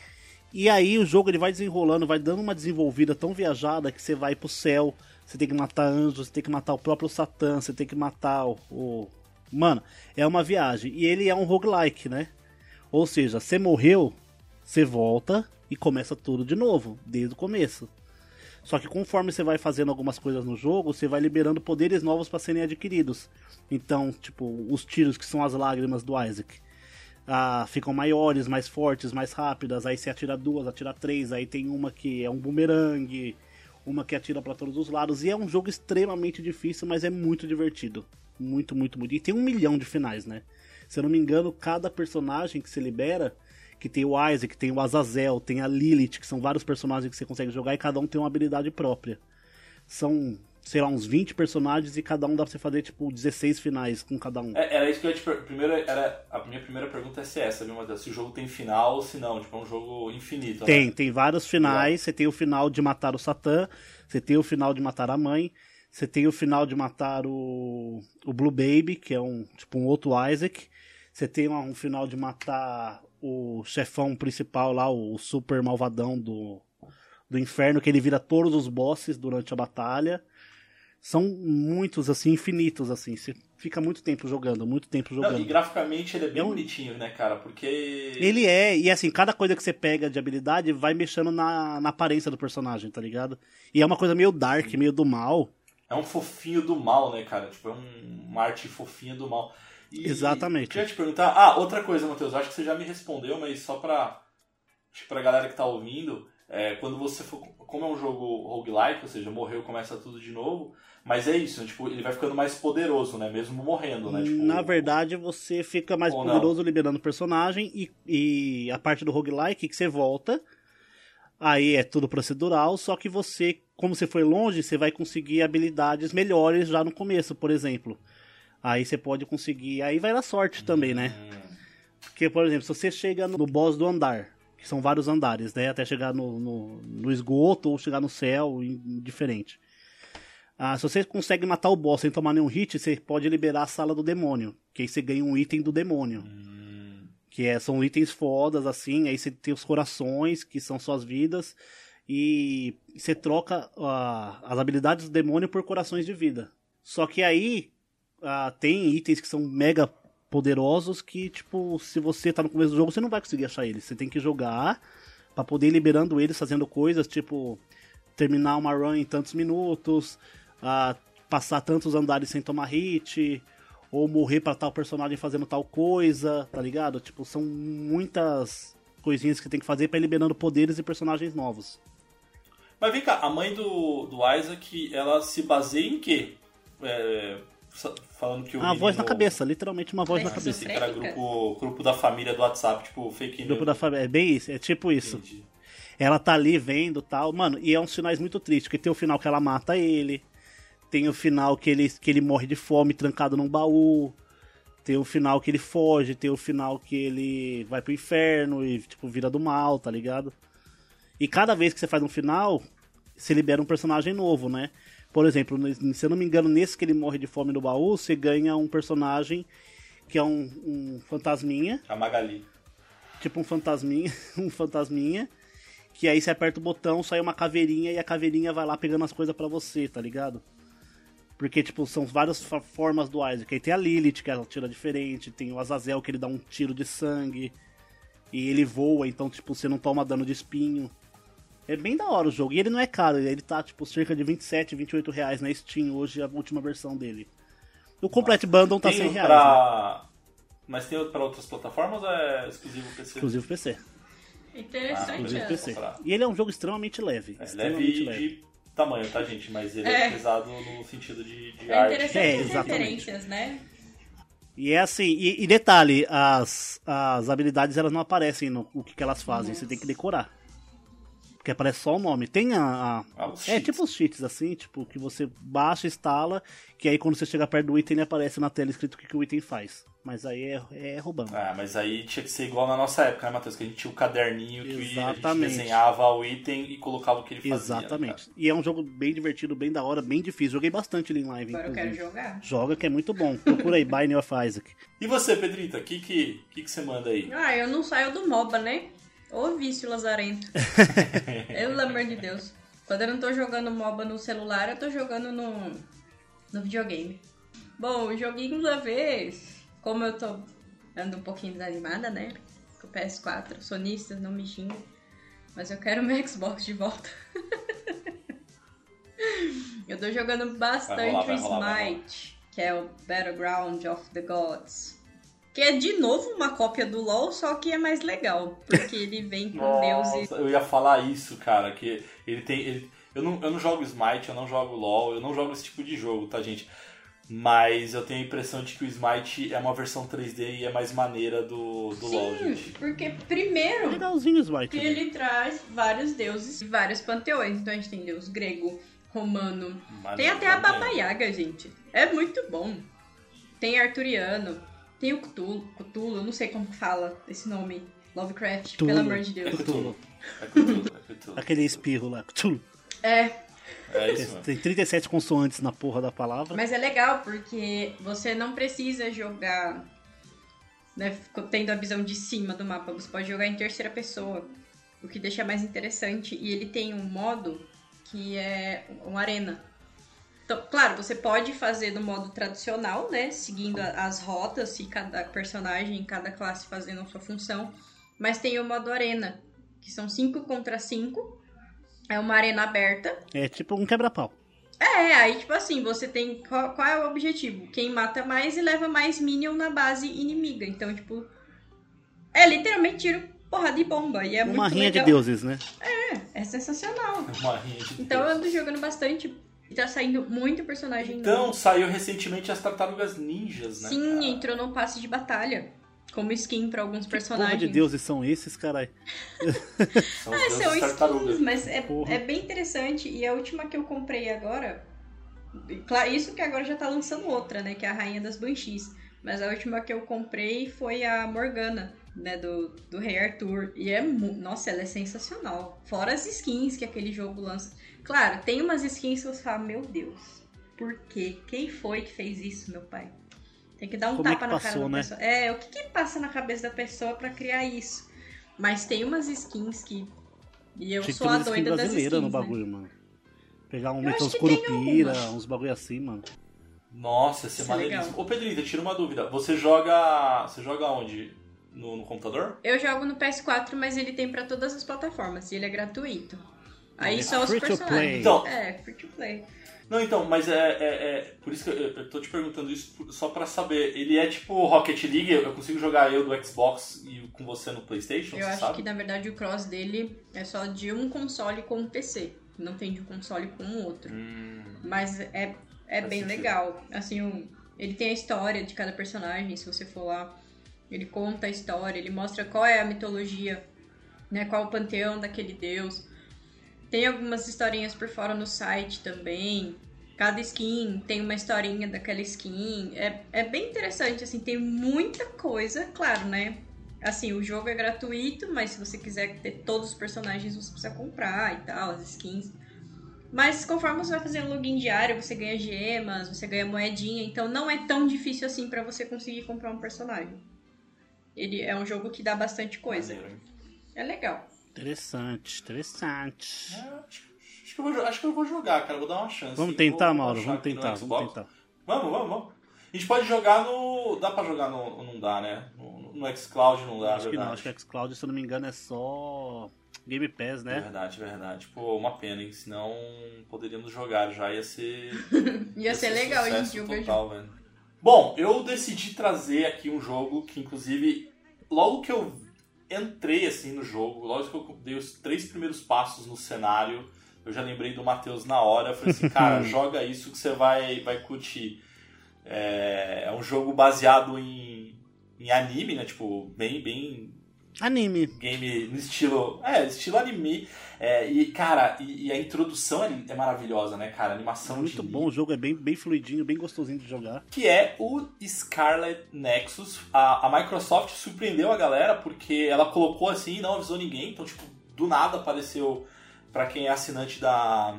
E aí o jogo ele vai desenrolando, vai dando uma desenvolvida tão viajada que você vai pro céu, você tem que matar anjos, você tem que matar o próprio Satã, você tem que matar o, o... Mano, é uma viagem. E ele é um roguelike, né? Ou seja, você morreu, você volta e começa tudo de novo, desde o começo. Só que conforme você vai fazendo algumas coisas no jogo, você vai liberando poderes novos para serem adquiridos. Então, tipo, os tiros que são as lágrimas do Isaac. Ah, ficam maiores, mais fortes, mais rápidas. Aí você atira duas, atira três. Aí tem uma que é um bumerangue, uma que atira para todos os lados. E é um jogo extremamente difícil, mas é muito divertido. Muito, muito, muito. E tem um milhão de finais, né? Se eu não me engano, cada personagem que você libera que tem o Isaac, tem o Azazel, tem a Lilith, que são vários personagens que você consegue jogar e cada um tem uma habilidade própria. São, sei lá, uns 20 personagens e cada um dá pra você fazer, tipo, 16 finais com cada um. É, era isso que eu ia te per... Primeiro, era... a minha primeira pergunta é se é essa, viu, Matheus? Se o jogo tem final ou se não, tipo, é um jogo infinito, Tem, né? tem vários finais. Você tem o final de matar o Satã, você tem o final de matar a mãe, você tem o final de matar o, o Blue Baby, que é um, tipo, um outro Isaac. Você tem um final de matar o chefão principal lá, o super malvadão do, do inferno, que ele vira todos os bosses durante a batalha. São muitos, assim, infinitos, assim. Você fica muito tempo jogando, muito tempo jogando. Não, e graficamente ele é bem é um... bonitinho, né, cara? Porque. Ele é, e assim, cada coisa que você pega de habilidade vai mexendo na, na aparência do personagem, tá ligado? E é uma coisa meio dark, meio do mal. É um fofinho do mal, né, cara? Tipo, é um, uma arte fofinha do mal. E Exatamente. Queria te perguntar. Ah, outra coisa, Matheus. Acho que você já me respondeu, mas só pra, acho que pra galera que tá ouvindo. É, quando você for. Como é um jogo roguelike, ou seja, morreu, começa tudo de novo. Mas é isso, né? tipo, ele vai ficando mais poderoso, né? Mesmo morrendo, né? Tipo, Na verdade, você fica mais poderoso não. liberando personagem e, e a parte do roguelike que você volta. Aí é tudo procedural, só que você, como você foi longe, você vai conseguir habilidades melhores já no começo, por exemplo. Aí você pode conseguir. Aí vai na sorte também, né? Porque, por exemplo, se você chega no boss do andar, que são vários andares, né? Até chegar no, no, no esgoto ou chegar no céu, indiferente. Ah, se você consegue matar o boss sem tomar nenhum hit, você pode liberar a sala do demônio. Que aí você ganha um item do demônio. Hum. Que é, são itens fodas, assim. Aí você tem os corações, que são suas vidas. E você troca uh, as habilidades do demônio por corações de vida. Só que aí, uh, tem itens que são mega poderosos que, tipo, se você tá no começo do jogo, você não vai conseguir achar eles. Você tem que jogar para poder ir liberando eles, fazendo coisas, tipo, terminar uma run em tantos minutos, uh, passar tantos andares sem tomar hit, ou morrer para tal personagem fazendo tal coisa, tá ligado? Tipo, são muitas coisinhas que tem que fazer para ir liberando poderes e personagens novos. Mas vem cá, a mãe do, do Isaac, ela se baseia em quê? É, falando que o. A voz na cabeça, literalmente uma voz na cabeça. Era grupo, grupo da família do WhatsApp, tipo fake news. Grupo da família, é bem isso, é tipo isso. Entendi. Ela tá ali vendo tal, mano, e é uns sinais muito tristes, porque tem o final que ela mata ele, tem o final que ele, que ele morre de fome trancado num baú, tem o final que ele foge, tem o final que ele vai pro inferno e, tipo, vira do mal, tá ligado? E cada vez que você faz um final, você libera um personagem novo, né? Por exemplo, se eu não me engano, nesse que ele morre de fome no baú, você ganha um personagem que é um, um fantasminha. A Magali. Tipo um fantasminha, um fantasminha. Que aí você aperta o botão, sai uma caveirinha e a caveirinha vai lá pegando as coisas para você, tá ligado? Porque, tipo, são várias formas do Isaac. Aí tem a Lilith, que ela tira diferente. Tem o Azazel, que ele dá um tiro de sangue. E ele voa, então, tipo, você não toma dano de espinho. É bem da hora o jogo. E ele não é caro, ele tá tipo cerca de 27, 28 reais na Steam hoje, a última versão dele. O Complete Nossa, Bundle tá 100 reais. Pra... Né? Mas tem para outras plataformas ou é exclusivo PC? Exclusivo PC. Interessante. Ah, exclusivo PC. E ele é um jogo extremamente leve. É, extremamente leve, de tamanho, tá, gente? Mas ele é, é pesado no sentido de, de é arte. Interessante é, exatamente. referências, né? E é assim, e, e, detalhe, as, as habilidades elas não aparecem no o que, que elas fazem, Nossa. você tem que decorar. Porque aparece só o nome. Tem a. a- Ah, é cheats. tipo os cheats, assim, tipo, que você baixa, instala, que aí quando você chega perto do item, ele aparece na tela escrito o que, que o item faz. Mas aí é, é roubando. Ah, mas aí tinha que ser igual na nossa época, né, Matheus? Que a gente tinha o caderninho que a gente Exatamente. desenhava o item e colocava o que ele fazia. né, Exatamente. E é um jogo bem divertido, bem da hora, bem difícil. Joguei bastante ele em live, Agora eu quero inclusive. jogar. Joga que é muito bom. Procura aí, Binding of Isaac. E você, Pedrita, o que, que, que, que você manda aí? Ah, eu não saio do MOBA, né? Ô vício lazarento. Pelo amor de Deus. Quando eu não tô jogando MOBA no celular, eu tô jogando no, no videogame. Bom, joguinhos da vez. Como eu tô ando um pouquinho desanimada, né? Com o PS4, sonistas, não me xinguem. Mas eu quero meu Xbox de volta. eu tô jogando bastante Vai vai rolar. Smite, que é o Battleground of the Gods. Que é de novo uma cópia do LoL, só que é mais legal. Porque ele vem com deuses. Nossa, eu ia falar isso, cara, que ele tem. ele- eu, não, eu não jogo Smite, eu não jogo LOL, eu não jogo esse tipo de jogo, tá, gente? Mas eu tenho a impressão de que o Smite é uma versão 3D e é mais maneira do, do LOL, Sim, gente. porque É primeiro legalzinho o Smite. que né? ele traz vários deuses e vários panteões. Então a gente tem deus grego, romano. Maneiro, Tem até a. Baba Yaga, gente. É muito bom. Tem arturiano. Tem o Cthulhu, Cthulhu, eu não sei como fala esse nome. Lovecraft, Cthulhu. pelo amor de Deus. Cthulhu. É Cthulhu, é Cthulhu. Aquele espirro lá. Cthulhu. É, É isso. Tem 37 consoantes na porra da palavra. Mas é legal porque você não precisa jogar né, tendo a visão de cima do mapa, você pode jogar em terceira pessoa, o que deixa mais interessante. E ele tem um modo que é uma arena. Então, claro, você pode fazer do modo tradicional, né? Seguindo as rotas e cada personagem, cada classe fazendo a sua função. Mas tem o modo arena, que são 5 contra 5. É uma arena aberta. É tipo um quebra-pau. É, aí tipo assim, você tem. Qual, qual é o objetivo? Quem mata mais e leva mais minion na base inimiga. Então, tipo. É literalmente tiro, porrada de bomba. E é Uma muito rinha legal. de deuses, né? É sensacional. Uma rinha de Então eu Deus. ando jogando bastante. E tá saindo muito personagem Então, novo. saiu recentemente as Tartarugas Ninjas, né? Sim, cara? entrou no passe de batalha. Como skin pra alguns Porra personagens. de deuses são esses, caralho? São os É, deuses são tartarugas. skins, mas é, Porra. é bem interessante. E a última que eu comprei agora. Claro, isso que agora já tá lançando outra, né? Que é a Rainha das Banshees. Mas a última que eu comprei foi a Morgana, né? Do, do Rei Arthur. E é. Nossa, ela é sensacional. Fora as skins que aquele jogo lança. Claro, tem umas skins que você fala, meu Deus, por quê? Quem foi que fez isso, meu pai? Tem que dar um Como é tapa que na cara passou, da né? pessoa. É, o que que passa na cabeça da pessoa pra criar isso? Mas tem umas skins que. E eu Tinha sou a uma skin doida das brasileira skins, no né? bagulho, mano. Pegar um tem curupira, uns bagulho assim, mano. Nossa, esse é Isso é maneiríssimo. Ô, Pedrita, tira uma dúvida. Você joga. Você joga onde? No, no computador? Eu jogo no PS4, mas ele tem pra todas as plataformas e ele é gratuito. Aí é só os free to personagens. play. Então- É, free to play. Não, então, mas é, é, é- por isso que eu, eu tô te perguntando isso só pra saber. Ele é tipo Rocket League, eu consigo jogar eu do Xbox e com você no PlayStation, Eu você acho sabe? que na verdade o cross dele é só de um console com um PC. Não tem de um console com o outro. Hum, Mas é, é bem sentido. legal. Assim, o- ele tem a história de cada personagem, se você for lá. Ele conta a história, ele mostra qual é a mitologia, né? Qual é o panteão daquele deus. Tem algumas historinhas por fora no site também. Cada skin tem uma historinha daquela skin. É, é bem interessante, assim, tem muita coisa, claro, né? Assim, o jogo é gratuito, mas se você quiser ter todos os personagens, você precisa comprar e tal, as skins. Mas conforme você vai fazendo login diário, você ganha gemas, você ganha moedinha, então não é tão difícil assim pra você conseguir comprar um personagem. Ele é um jogo que dá bastante coisa. É legal. Interessante, interessante. É, acho, acho que eu vou, acho que eu vou jogar, cara. Vou dar uma chance. Vamos tentar, vou Mauro, vamos tentar, vamos tentar. Vamos, vamos, vamos. A gente pode jogar no. Dá pra jogar no. Não dá, né? No, no Xcloud não dá, acho que verdade. não, acho que Xcloud, se eu não me engano, é só Game Pass, né? Verdade, verdade. Pô, uma pena, hein? Senão poderíamos jogar já. Ia ser. Ia ser legal, hein? é total, velho. Bom, eu decidi trazer aqui um jogo que, inclusive, logo que eu entrei assim no jogo, logo que eu dei os três primeiros passos no cenário, eu já lembrei do Matheus na hora. Falei assim, cara, joga isso que você vai, vai curtir. É, é um jogo baseado em, em anime, né? Tipo, bem, bem Anime. Game no estilo. É, estilo anime. É, e, cara, e, e, a introdução é, é, maravilhosa, né, cara? A animação é muito bom, o jogo é bem, bem fluidinho, bem gostosinho de jogar. Que é o Scarlet Nexus. A, a Microsoft surpreendeu a galera porque ela colocou assim e não avisou ninguém. Então, tipo, do nada apareceu para quem é assinante da,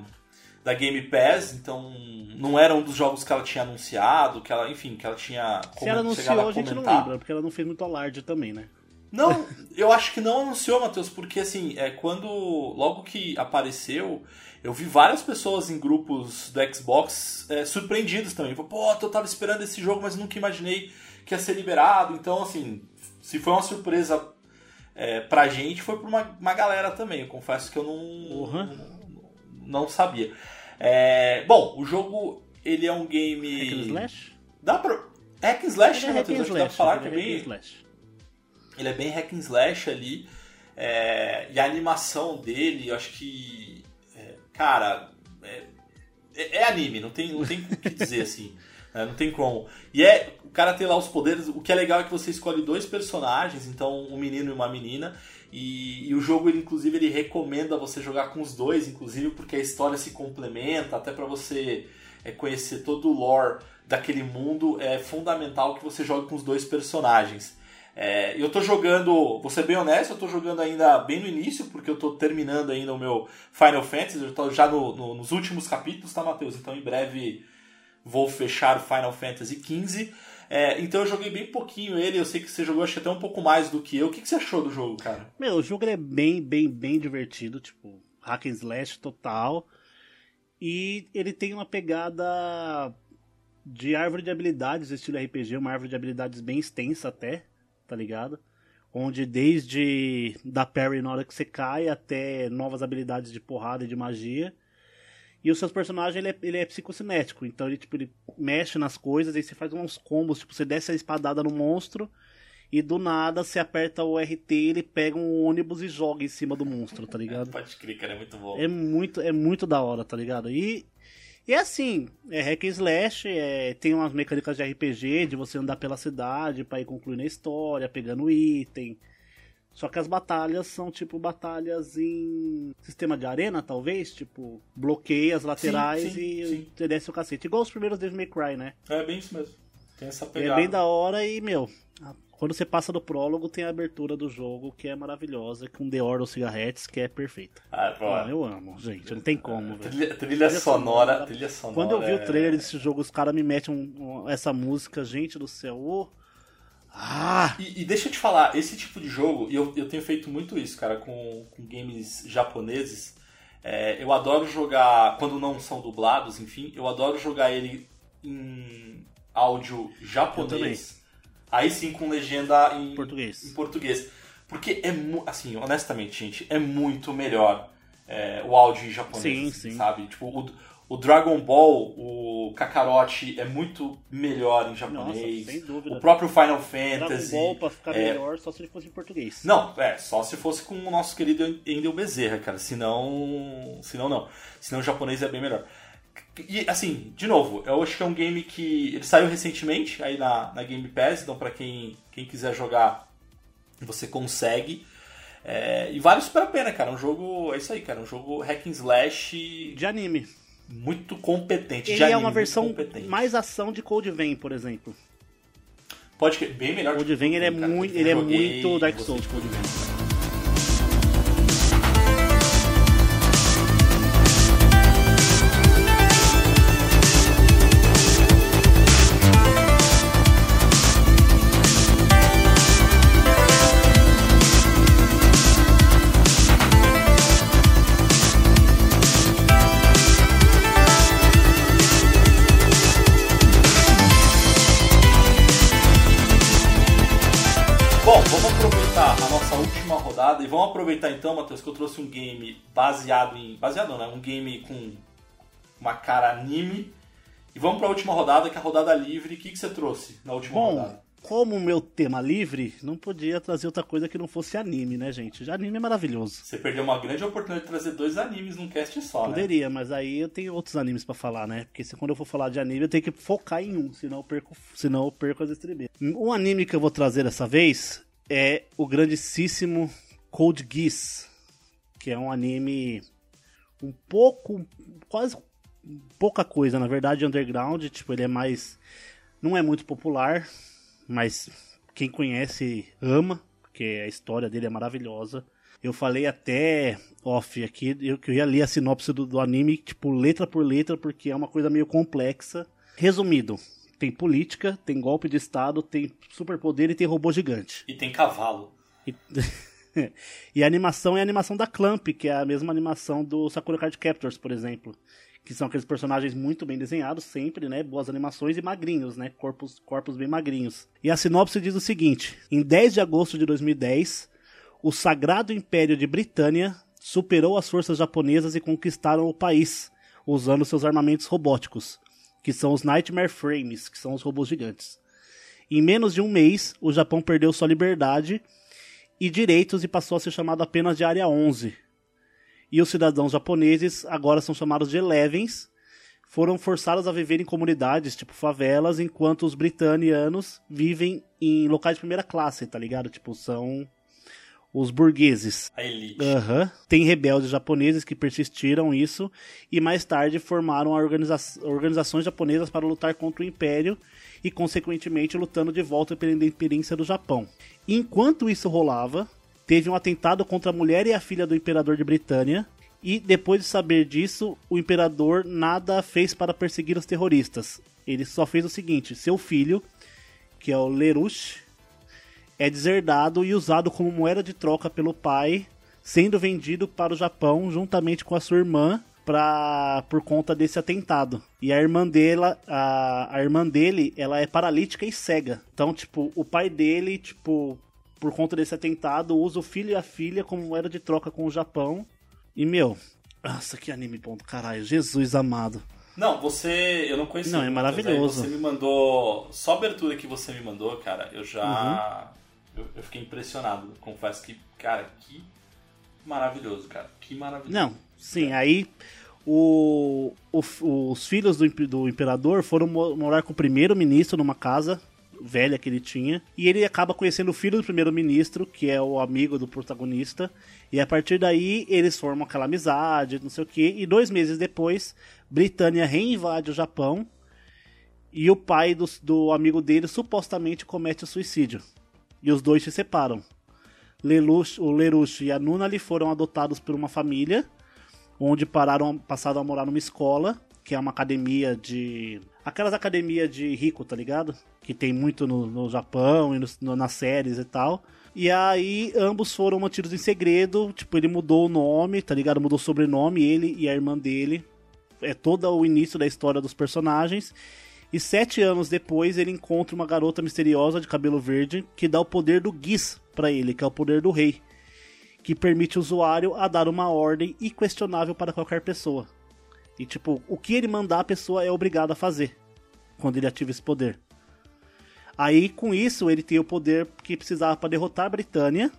da Game Pass, então não era um dos jogos que ela tinha anunciado, que ela, enfim, que ela tinha Se ela anunciou, a, a gente não lembra, porque ela não fez muito alarde também, né? Não, eu acho que não anunciou, Matheus, porque assim, é quando logo que apareceu, eu vi várias pessoas em grupos do Xbox é, surpreendidas também. Pô, eu tava esperando esse jogo, mas nunca imaginei que ia ser liberado. Então, assim, se foi uma surpresa é, pra gente, foi pra uma, uma galera também. Eu confesso que eu não, uhum. não, não, sabia. É, bom, o jogo, ele é um game... Hack and Slash? Dá pra... Hack and Slash, né, Matheus? Acho que dá pra falar que é bem... Ele é bem hack and slash ali. É, e a animação dele, eu acho que. É, cara, é, é, é, anime, não tem, não tem o que dizer assim. Né, não tem como. E é. O cara tem lá os poderes. O que é legal é que você escolhe dois personagens, então um menino e uma menina. E, e, o jogo, ele, inclusive, ele recomenda você jogar com os dois, inclusive, porque a história se complementa, até para você é, conhecer todo o lore daquele mundo, é fundamental que você jogue com os dois personagens. É, eu tô jogando, vou ser bem honesto, eu tô jogando ainda bem no início, porque eu tô terminando ainda o meu Final Fantasy, eu tô já no, no, nos últimos capítulos, tá, Matheus? Então em breve vou fechar o Final Fantasy XV. É, então eu joguei bem pouquinho ele, eu sei que você jogou acho até um pouco mais do que eu. O que, que você achou do jogo, cara? Meu, o jogo é bem, bem, bem divertido, tipo, hack and slash total. E ele tem uma pegada de árvore de habilidades, estilo RPG, uma árvore de habilidades bem extensa até tá ligado? Onde desde da parry na hora que você cai até novas habilidades de porrada e de magia. E os seus personagens, ele é, ele é psicocinético. Então ele, tipo, ele mexe nas coisas, aí você faz uns combos, tipo, você desce a espadada no monstro e do nada você aperta o RT, ele pega um ônibus e joga em cima do monstro, tá ligado? Pode crer, cara, é muito bom. É muito, é muito da hora, tá ligado? E e é assim, é hack and slash, é, tem umas mecânicas de RPG, de você andar pela cidade para ir concluindo a história, pegando item. Só que as batalhas são tipo batalhas em sistema de arena, talvez, tipo, bloqueia as laterais sim, sim, e sim. desce o cacete. Igual os primeiros Devil May Cry, né? É bem isso mesmo. Tem essa pegada. É bem da hora e, meu, quando você passa do prólogo, tem a abertura do jogo que é maravilhosa, com The Order Cigarettes, que é perfeita. Ah, ah, eu amo, gente, não tem como. Trilha, trilha, sonora, sonora, trilha sonora. Quando eu vi é... o trailer desse jogo, os caras me metem um, um, essa música, gente do céu. Oh. Ah! E, e, deixa eu te falar, esse tipo de jogo, e eu, eu tenho feito muito isso, cara, com, com games japoneses. É, eu adoro jogar, quando não são dublados, enfim, eu adoro jogar ele em áudio japonês Aí sim com legenda em português. Em português. Porque é, assim, honestamente, gente, é muito melhor é, o áudio em japonês, sim, assim, sim. sabe? Tipo, o, o Dragon Ball, o Kakarot é muito melhor em japonês. Nossa, sem dúvida. O próprio Final Fantasy. Dragon Ball pra ficar é... melhor só se ele fosse em português. Não, é, só se fosse com o nosso querido Endel Bezerra, cara. Senão. Senão não. Senão o japonês é bem melhor. E assim, de novo, eu acho que é um game que. Ele saiu recentemente aí na, na Game Pass, então para quem, quem quiser jogar, você consegue. É, e vale super a pena, cara. Um jogo. É isso aí, cara. Um jogo hack and slash. De anime. Muito competente. Ele de é anime, uma versão mais ação de Code Vein, por exemplo. Pode que bem melhor. Code Vein ele é muito, ele é muito Dark Souls, Code Vein. Matheus, que eu trouxe um game baseado em. Baseado não, né? Um game com uma cara anime. E vamos para a última rodada, que é a rodada livre. O que, que você trouxe na última Bom, rodada? Como o meu tema livre, não podia trazer outra coisa que não fosse anime, né, gente? Já anime é maravilhoso. Você perdeu uma grande oportunidade de trazer dois animes num cast só, né? Poderia, mas aí eu tenho outros animes para falar, né? Porque se quando eu for falar de anime, eu tenho que focar em um, senão eu perco, senão eu perco as estribeiras. Um anime que eu vou trazer dessa vez é o grandíssimo Code Geass, que é um anime um pouco, quase pouca coisa, na verdade, underground, tipo, ele é mais não é muito popular, mas quem conhece ama, porque a história dele é maravilhosa. Eu falei até off aqui, eu, que eu ia ler a sinopse do, do anime, tipo, letra por letra, porque é uma coisa meio complexa. Resumido, tem política, tem golpe de estado, tem superpoder e tem robô gigante. E tem cavalo. E, e a animação é a animação da Clamp, que é a mesma animação do Sakura Card Captors, por exemplo. Que são aqueles personagens muito bem desenhados, sempre, né? Boas animações e magrinhos, né? Corpos, corpos bem magrinhos. E a sinopse diz o seguinte: em 10 de agosto de 2010, o Sagrado Império de Britânia superou as forças japonesas e conquistaram o país, usando seus armamentos robóticos, que são os Nightmare Frames, que são os robôs gigantes. Em menos de um mês, o Japão perdeu sua liberdade e direitos e passou a ser chamado apenas de Área 11. E os cidadãos japoneses agora são chamados de Elevens, foram forçados a viver em comunidades, tipo favelas, enquanto os britanianos vivem em locais de primeira classe, tá ligado? Tipo, são os burgueses. A elite. Uhum. Tem rebeldes japoneses que persistiram isso e mais tarde formaram organiza organizações japonesas para lutar contra o império e, consequentemente, lutando de volta pela independência do Japão. Enquanto isso rolava, teve um atentado contra a mulher e a filha do imperador de Britânia. E depois de saber disso, o imperador nada fez para perseguir os terroristas. Ele só fez o seguinte: seu filho, que é o Lerush, é deserdado e usado como moeda de troca pelo pai, sendo vendido para o Japão juntamente com a sua irmã pra, por conta desse atentado. E a irmã dele, a, a irmã dele, ela é paralítica e cega. Então, tipo, o pai dele, tipo, por conta desse atentado, usa o filho e a filha como moeda de troca com o Japão. E, meu, nossa, que anime bom do caralho. Jesus amado. Não, você. Eu não conhecia. Não, é maravilhoso. Você me mandou. Só a abertura que você me mandou, cara, eu já. Uhum eu, eu, fiquei impressionado. Confesso que, cara, que maravilhoso, cara. Que maravilhoso. Não, sim, aí o, o, os filhos do, do imperador foram morar com o primeiro-ministro numa casa velha que ele tinha. E ele acaba conhecendo o filho do primeiro-ministro, que é o amigo do protagonista. E a partir daí eles formam aquela amizade, não sei o que. E dois meses depois, Britânia reinvade o Japão. E o pai do, do amigo dele supostamente comete o suicídio e os dois se separam. Lelouch, o Lelouch e a Nuna foram adotados por uma família, onde pararam, passaram a morar numa escola, que é uma academia de. Aquelas academias de rico, tá ligado? Que tem muito no, no Japão e no, no, nas séries e tal. E aí ambos foram mantidos em segredo. Tipo, ele mudou o nome, tá ligado? Mudou o sobrenome, ele e a irmã dele. É todo o início da história dos personagens. E sete anos depois ele encontra uma garota misteriosa de cabelo verde que dá o poder do Giz para ele, que é o poder do rei, que permite o usuário a dar uma ordem inquestionável para qualquer pessoa. E tipo, o que ele mandar a pessoa é obrigada a fazer quando ele ativa esse poder. Aí com isso ele tem o poder que precisava para derrotar a Britânia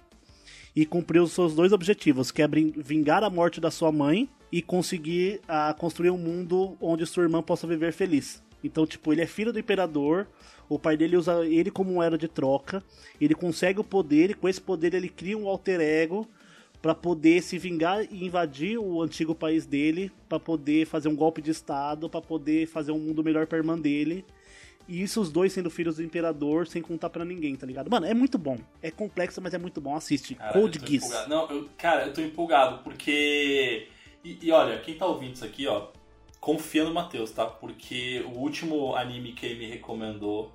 e cumprir os seus dois objetivos, que é vingar a morte da sua mãe e conseguir uh, construir um mundo onde sua irmã possa viver feliz. Então, tipo, ele é filho do imperador, o pai dele usa ele como moeda de troca, ele consegue o poder e com esse poder ele cria um alter ego para poder se vingar e invadir o antigo país dele, para poder fazer um golpe de estado, para poder fazer um mundo melhor pra irmã dele. E isso os dois sendo filhos do imperador, sem contar para ninguém, tá ligado? Mano, é muito bom. É complexo, mas é muito bom. Assiste. Cara, Code Geass. Não, eu, cara, eu tô empolgado, porque... E, e olha, quem tá ouvindo isso aqui, ó, confia no Matheus, tá? Porque o último anime que ele me recomendou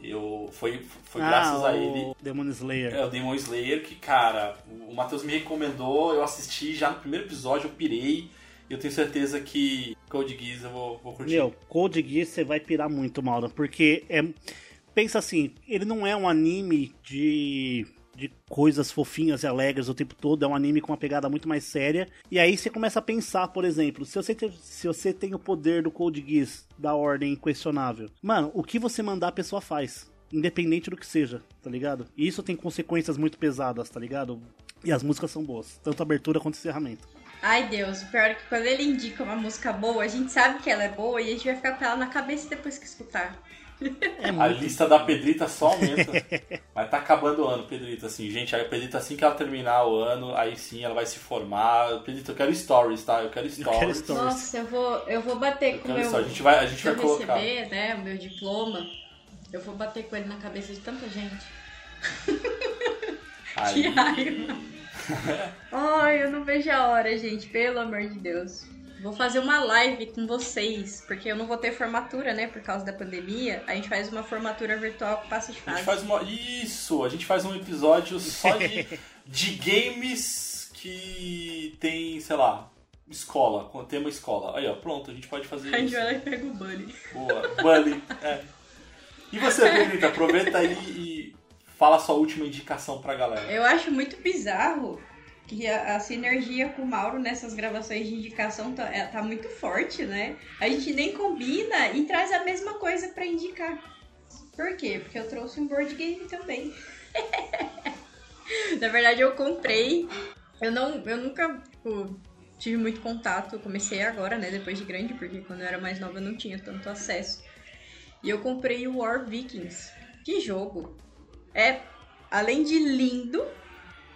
eu foi, foi ah, graças a ele. Demon Slayer. É, o Demon Slayer, que, cara, o Matheus me recomendou, eu assisti já no primeiro episódio, eu pirei. E eu tenho certeza que Code Geass eu vou, vou curtir. Meu, Code Geass você vai pirar muito, Mauro, porque é. Pensa assim, ele não é um anime de de coisas fofinhas e alegres o tempo todo, é um anime com uma pegada muito mais séria. E aí você começa a pensar, por exemplo, se você tem, se você tem o poder do Code Geass da ordem inquestionável, mano, o que você mandar a pessoa faz. Independente do que seja, tá ligado? E isso tem consequências muito pesadas, tá ligado? E as músicas são boas, tanto abertura quanto encerramento. Ai Deus, o pior é que quando ele indica uma música boa, a gente sabe que ela é boa e a gente vai ficar com ela na cabeça depois que escutar. É A lista da Pedrita só aumenta. Mas tá acabando o ano, Pedrita, assim, gente. A Pedrita, assim que ela terminar o ano, aí sim ela vai se formar. Pedrita, eu quero stories, tá? Eu quero stories. quero stories. Nossa, eu vou, eu vou bater Eu com o meu. stories. A gente vai, a gente Se eu vai colocar. receber, né, o meu diploma, eu vou bater com ele na cabeça de tanta gente. Aí, Que raiva. Ai, eu não vejo a hora, gente, pelo amor de Deus. Vou fazer uma live com vocês, porque eu não vou ter formatura, né, por causa da pandemia. A gente faz uma formatura virtual com passo de a gente fase. faz uma. Isso! A gente faz um episódio só de, de games que tem, sei lá, escola, com tema escola. Aí, ó, pronto, a gente pode fazer A gente isso. vai lá e pega o Bunny. Boa, Bully. É. E você, Pedrita, aproveita aí e fala a sua última indicação pra galera. Eu acho muito bizarro que a, a sinergia com o Mauro nessas gravações de indicação tá, é- tá muito forte, né? A gente nem combina e traz a mesma coisa pra indicar. Por quê? Porque eu trouxe um board game também. Na verdade, eu comprei. Eu não, eu nunca tipo, tive muito contato. Comecei agora, né? Depois de grande, porque quando eu era mais nova eu não tinha tanto acesso. E eu comprei o War Vikings. Que jogo! É, além de lindo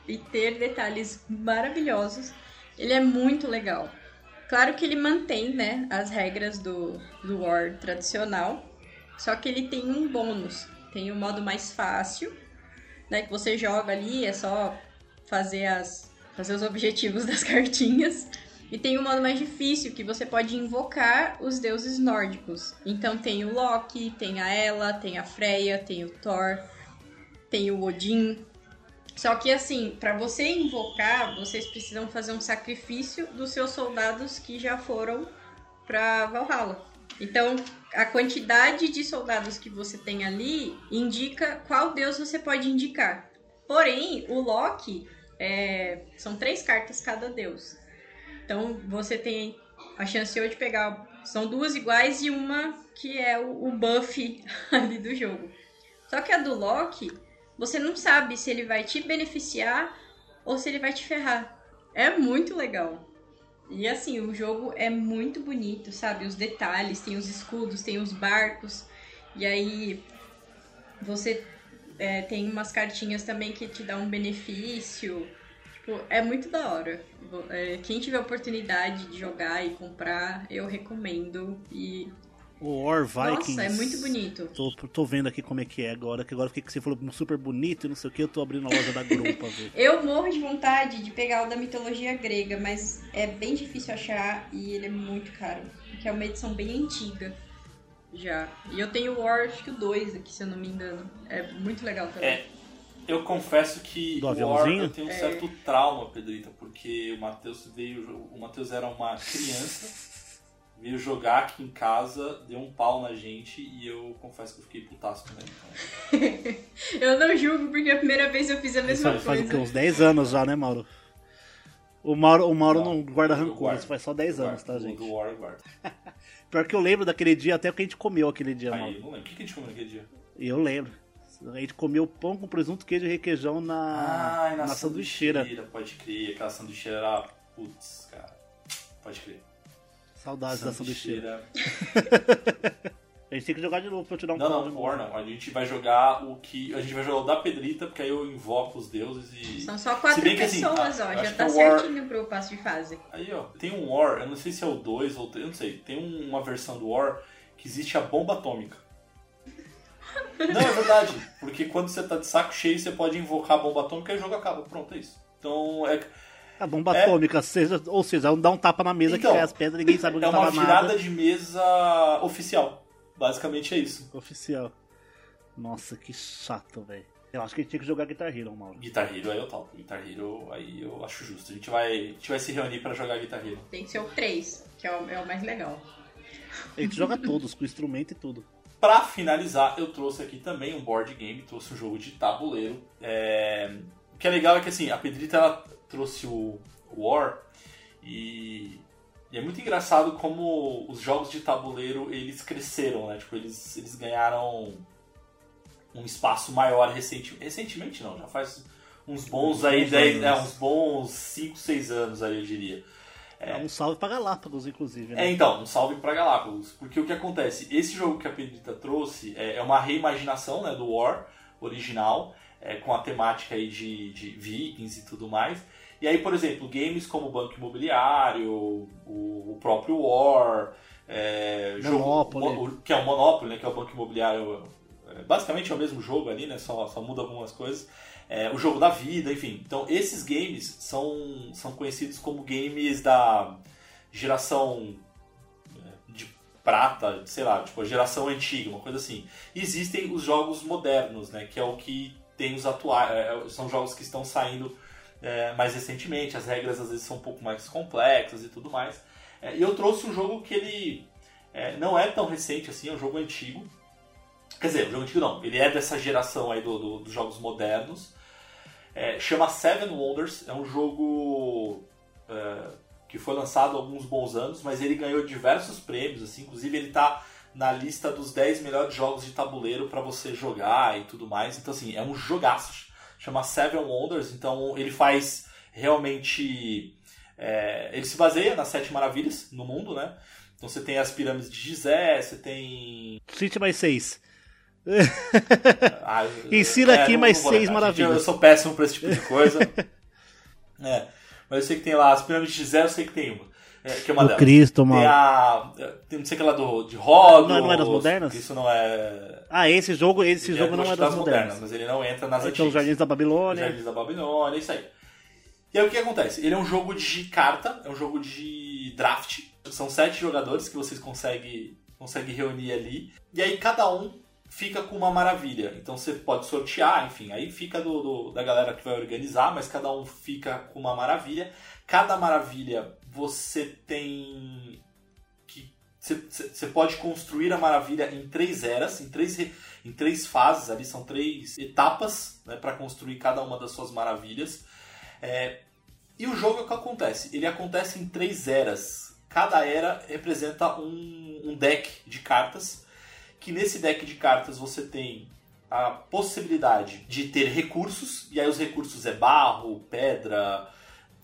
e ter detalhes maravilhosos, ele é muito legal. Claro que ele mantém, né, as regras do, do War tradicional, só que ele tem um bônus. Tem o modo mais fácil, né, que você joga ali, é só fazer, as, fazer os objetivos das cartinhas. E tem o modo mais difícil, que você pode invocar os deuses nórdicos. Então tem o Loki, tem a Ela, tem a Freya, tem o Thor, tem o Odin. Só que assim, para você invocar, vocês precisam fazer um sacrifício dos seus soldados que já foram para Valhalla. Então, a quantidade de soldados que você tem ali indica qual deus você pode indicar. Porém, o Loki é, são três cartas cada deus. Então, você tem a chance de pegar. São duas iguais e uma que é o, o buff ali do jogo. Só que a do Loki, você não sabe se ele vai te beneficiar ou se ele vai te ferrar. É muito legal. E assim, o jogo é muito bonito, sabe? Os detalhes, tem os escudos, tem os barcos. E aí você é, tem umas cartinhas também que te dão um benefício. Tipo, é muito da hora. É, quem tiver oportunidade de jogar e comprar, eu recomendo. E O War Vikings. nossa, é muito bonito. Tô, tô vendo aqui como é que é agora, que agora fiquei que você falou super bonito e não sei o que, eu tô abrindo a loja da ver. Eu morro de vontade de pegar o da mitologia grega, mas é bem difícil achar e ele é muito caro. Porque é uma edição bem antiga já. E eu tenho o War, acho que o 2 aqui, se eu não me engano. É muito legal também. É, eu confesso que Do o War aviãozinho? eu tenho um certo trauma, Pedrita, porque o Matheus veio. O Matheus era uma criança, veio jogar aqui em casa, deu um pau na gente e eu confesso que eu fiquei putaço com ele. Então, Eu não julgo porque a primeira vez eu fiz a mesma faz, faz o quê? coisa. Uns 10 anos já, né, Mauro? O Mauro, o Mauro não, Não, guarda rancor, guardo. isso faz só 10 eu anos, tá, guardo, gente? Do War eu guardo. Pior que eu lembro daquele dia, até o que a gente comeu aquele dia, Aí, Mauro. eu não lembro. O que, a gente comeu naquele dia? Eu lembro. A gente comeu pão com presunto, queijo e requeijão na, Ah, na, sanduicheira. Pode crer, aquela sanduicheira era. Putz, cara. Pode crer. Saudades da sanduicheira. Sanduicheira. A gente tem que jogar de novo pra eu tirar um Não, não, de War não. A gente vai jogar o que. A gente vai jogar o da Pedrita, porque aí eu invoco os deuses e. São só quatro que, assim, pessoas, a- ó. Já tá o War- certinho pro passo de fase. Aí, ó, tem um War, eu não sei se é o 2 ou o 3, eu não sei. Tem um- uma versão do War que existe a bomba atômica. Não, é verdade. Porque quando você tá de saco cheio, você pode invocar a bomba atômica e o jogo acaba. Pronto, é isso. Então, é, A bomba É. atômica, seja, ou seja, dá um tapa na mesa Então, que cai as pedras ninguém sabe onde é uma tava virada nada. de mesa oficial. Basicamente é isso. Oficial. Nossa, que chato, velho. Eu acho que a gente tinha que jogar Guitar Hero, Mauro. Guitar Hero aí eu topo. Guitar Hero aí eu acho justo. A gente vai, a gente vai se reunir pra jogar Guitar Hero. Tem que ser o 3, que é o, é o mais legal. A gente joga todos, com instrumento e tudo. Pra finalizar, eu trouxe aqui também um board game, trouxe um jogo de tabuleiro. É... O que é legal é que assim, a Pedrita ela trouxe o War e... e é muito engraçado como os jogos de tabuleiro eles cresceram, né? Tipo, eles, eles ganharam um espaço maior recente... recentemente, não, já faz uns bons aí, Uns 10, anos. é, uns bons 5, 6 anos aí, eu diria. É, um salve pra Galápagos, inclusive. Né? É, então, um salve pra Galápagos. Porque o que acontece? Esse jogo que a Pedrita trouxe é, é uma reimaginação né, do War original, é, com a temática aí de, de vikings e tudo mais. E aí, por exemplo, games como Banco Imobiliário, o, o próprio War, é, Monopoly. Jogo, que é o Monopoly, né, que é o Banco Imobiliário. É, basicamente é o mesmo jogo ali, né, só, só muda algumas coisas. É, o jogo da vida, enfim. Então, esses games são, são conhecidos como games da geração é, de prata, sei lá, tipo a geração antiga, uma coisa assim. E existem os jogos modernos, né, que é o que tem os atuais, é, são jogos que estão saindo é, mais recentemente, as regras às vezes são um pouco mais complexas e tudo mais. É, e eu trouxe um jogo que ele é, não é tão recente assim, é um jogo antigo. Quer dizer, um jogo antigo não, ele é dessa geração aí do, do dos jogos modernos. É, chama Seven Wonders, é um jogo é, que foi lançado há alguns bons anos, mas ele ganhou diversos prêmios, assim, inclusive ele está na lista dos 10 melhores jogos de tabuleiro para você jogar e tudo mais. Então, assim, é um jogaço. Chama Seven Wonders, então ele faz realmente. É, ele se baseia nas Sete Maravilhas no mundo, né? Então você tem as pirâmides de Gizé, você tem. Cite mais seis. Ah, Ensina é, aqui não- mais não seis gente. Eu, maravilhas. eu sou péssimo pra esse tipo de coisa. é, mas eu sei que tem lá as pirâmides de Gizé, eu sei que tem uma. É, que é uma O delas. Cristo, Tem mano. a. Tem não sei que lá do, de Rhodos. Não é- não é das modernas? Isso não é. Ah, esse jogo, esse ele jogo não acho é das modernas. Mas ele não entra nas Então, antigas. os Jardins da Babilônia. Jardins da Babilônia, isso aí. E aí o que acontece? Ele é um jogo de carta, é um jogo de draft. São sete jogadores que vocês conseguem, conseguem reunir ali. E aí cada um fica com uma maravilha. Então você pode sortear, enfim, aí fica do, do- da galera que vai organizar, mas cada um fica com uma maravilha. Cada maravilha você tem que. Você, pode construir a maravilha em três eras, em três, em três fases ali, são três etapas né, para construir cada uma das suas maravilhas. É, e o jogo é o que acontece? Ele acontece em três eras. Cada era representa um, um deck de cartas. Que nesse deck de cartas você tem a possibilidade de ter recursos. E aí os recursos é barro, pedra,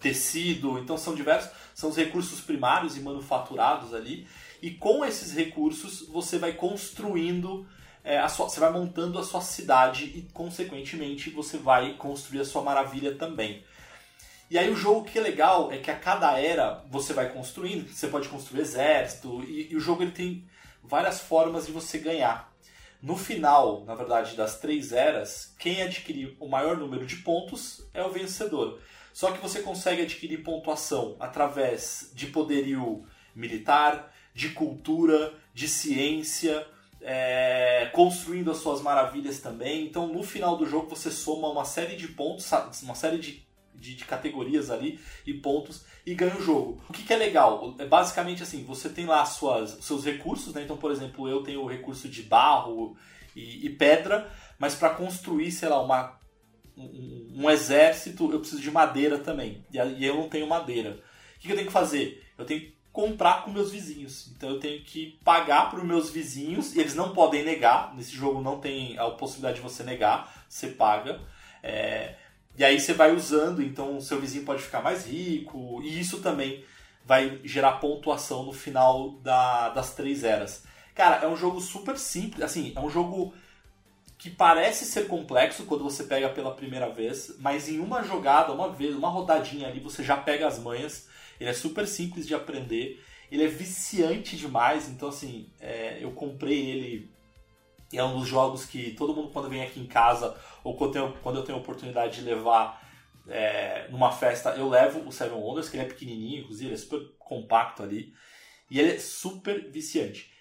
tecido. Então são diversos. São os recursos primários e manufaturados ali. E com esses recursos você vai construindo é, a sua, você vai montando a sua cidade e, consequentemente, você vai construir a sua maravilha também. E aí o jogo que é legal é que a cada era você vai construindo, você pode construir exército, e, e o jogo ele tem várias formas de você ganhar. No final, na verdade, das três eras, quem adquirir o maior número de pontos é o vencedor. Só que você consegue adquirir pontuação através de poderio militar, de cultura, de ciência, é, construindo as suas maravilhas também. Então, no final do jogo, você soma uma série de pontos, uma série de, de, de categorias ali e pontos e ganha o jogo. O que, que é legal? É basicamente assim: você tem lá suas, seus recursos, né? Então, por exemplo, eu tenho o recurso de barro e, e pedra, mas para construir, sei lá, uma, um, um exército, eu preciso de madeira também. E, aí eu não tenho madeira. O que, que eu tenho que fazer? Eu tenho que comprar com meus vizinhos. Então eu tenho que pagar para os meus vizinhos, e eles não podem negar. Nesse jogo não tem a possibilidade de você negar, você paga. É, e aí você vai usando, então o seu vizinho pode ficar mais rico, e isso também vai gerar pontuação no final da, das três eras. Cara, é um jogo super simples, assim, é um jogo que parece ser complexo quando você pega pela primeira vez, mas em uma jogada, uma vez, uma rodadinha ali, você já pega as manhas. Ele é super simples de aprender, ele é viciante demais, então assim, é, eu comprei ele é um dos jogos que todo mundo quando vem aqui em casa ou quando eu tenho, quando eu tenho oportunidade de levar é, numa festa, eu levo o Seven Wonders, que ele é pequenininho, inclusive, ele é super compacto ali, e ele é super viciante.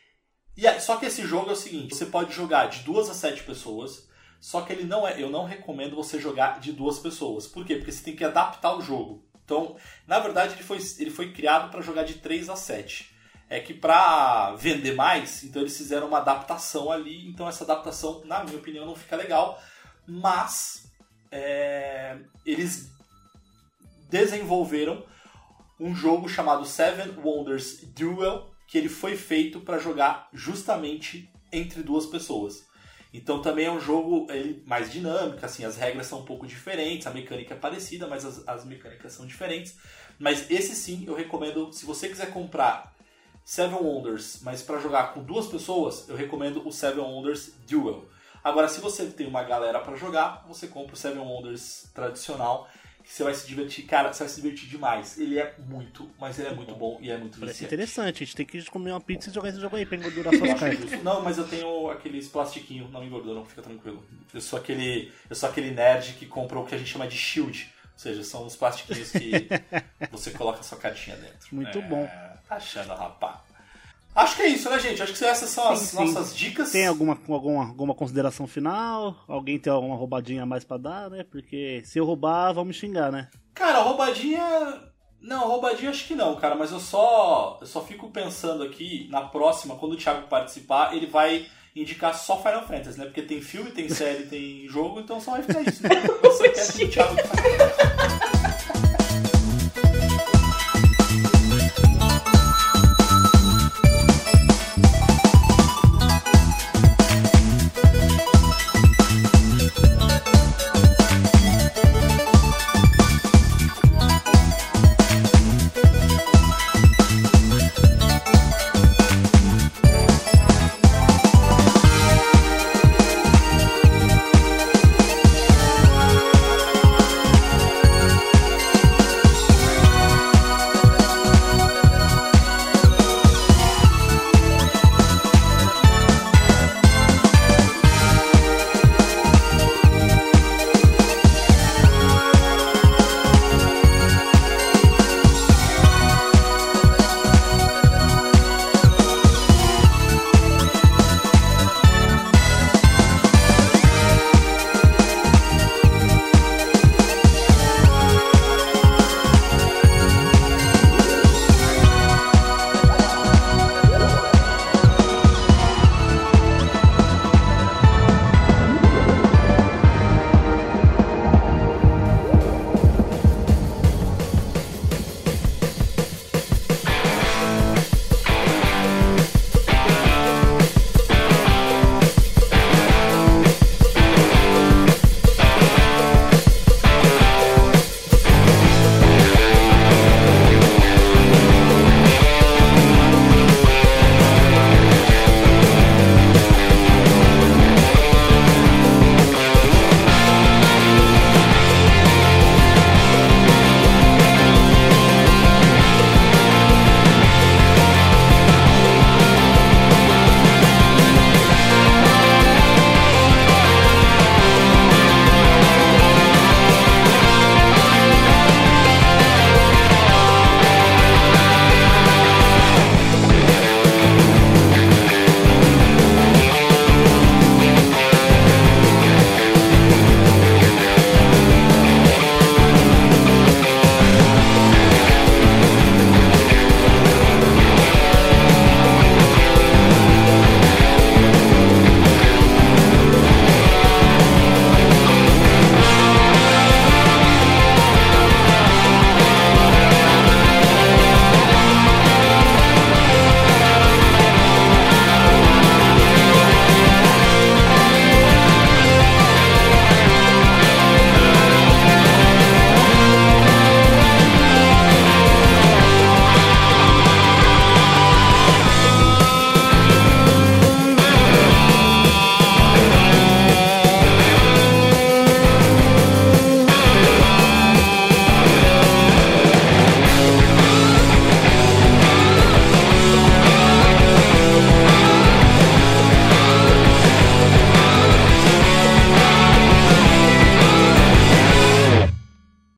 E só que esse jogo é o seguinte, você pode jogar de duas a sete pessoas, só que ele não é, eu não recomendo você jogar de duas pessoas. Por quê? Porque você tem que adaptar o jogo. Então, na verdade, ele foi, ele foi criado para jogar de 3 a 7. É que para vender mais, então eles fizeram uma adaptação ali. Então essa adaptação, na minha opinião, não fica legal. Mas é, eles desenvolveram um jogo chamado Seven Wonders Duel, que ele foi feito para jogar justamente entre duas pessoas. Então também é um jogo ele, mais dinâmico, assim, as regras são um pouco diferentes, a mecânica é parecida, mas as, as mecânicas são diferentes. Mas esse sim eu recomendo, se você quiser comprar Seven Wonders, mas para jogar com duas pessoas, eu recomendo o Seven Wonders Duel. Agora, se você tem uma galera para jogar, você compra o Seven Wonders tradicional, você vai se divertir. Cara, você vai se divertir demais. Ele é muito, mas ele é muito bom e é muito Parece viciante. interessante, a gente tem que comer uma pizza e jogar esse jogo aí pra engordurar suas carnes. Não, mas eu tenho aqueles plastiquinhos, não engorduram, fica tranquilo. Eu sou aquele, eu sou aquele nerd que compra o que a gente chama de shield. Ou seja, são os plastiquinhos que você coloca a sua cartinha dentro. Muito É, bom. Tá achando, rapá. Acho que é isso, né, gente? Acho que essas são as Sim, sim. nossas dicas. Tem alguma, alguma, alguma consideração final? Alguém tem alguma roubadinha a mais pra dar, né? Porque se eu roubar, vão me xingar, né? Cara, roubadinha. Não, roubadinha acho que não, cara, mas eu só, eu só fico pensando aqui, na próxima, quando o Thiago participar, ele vai indicar só Final Fantasy, né? Porque tem filme, tem série, tem jogo, então só vai ficar isso, né? Você quer que o Thiago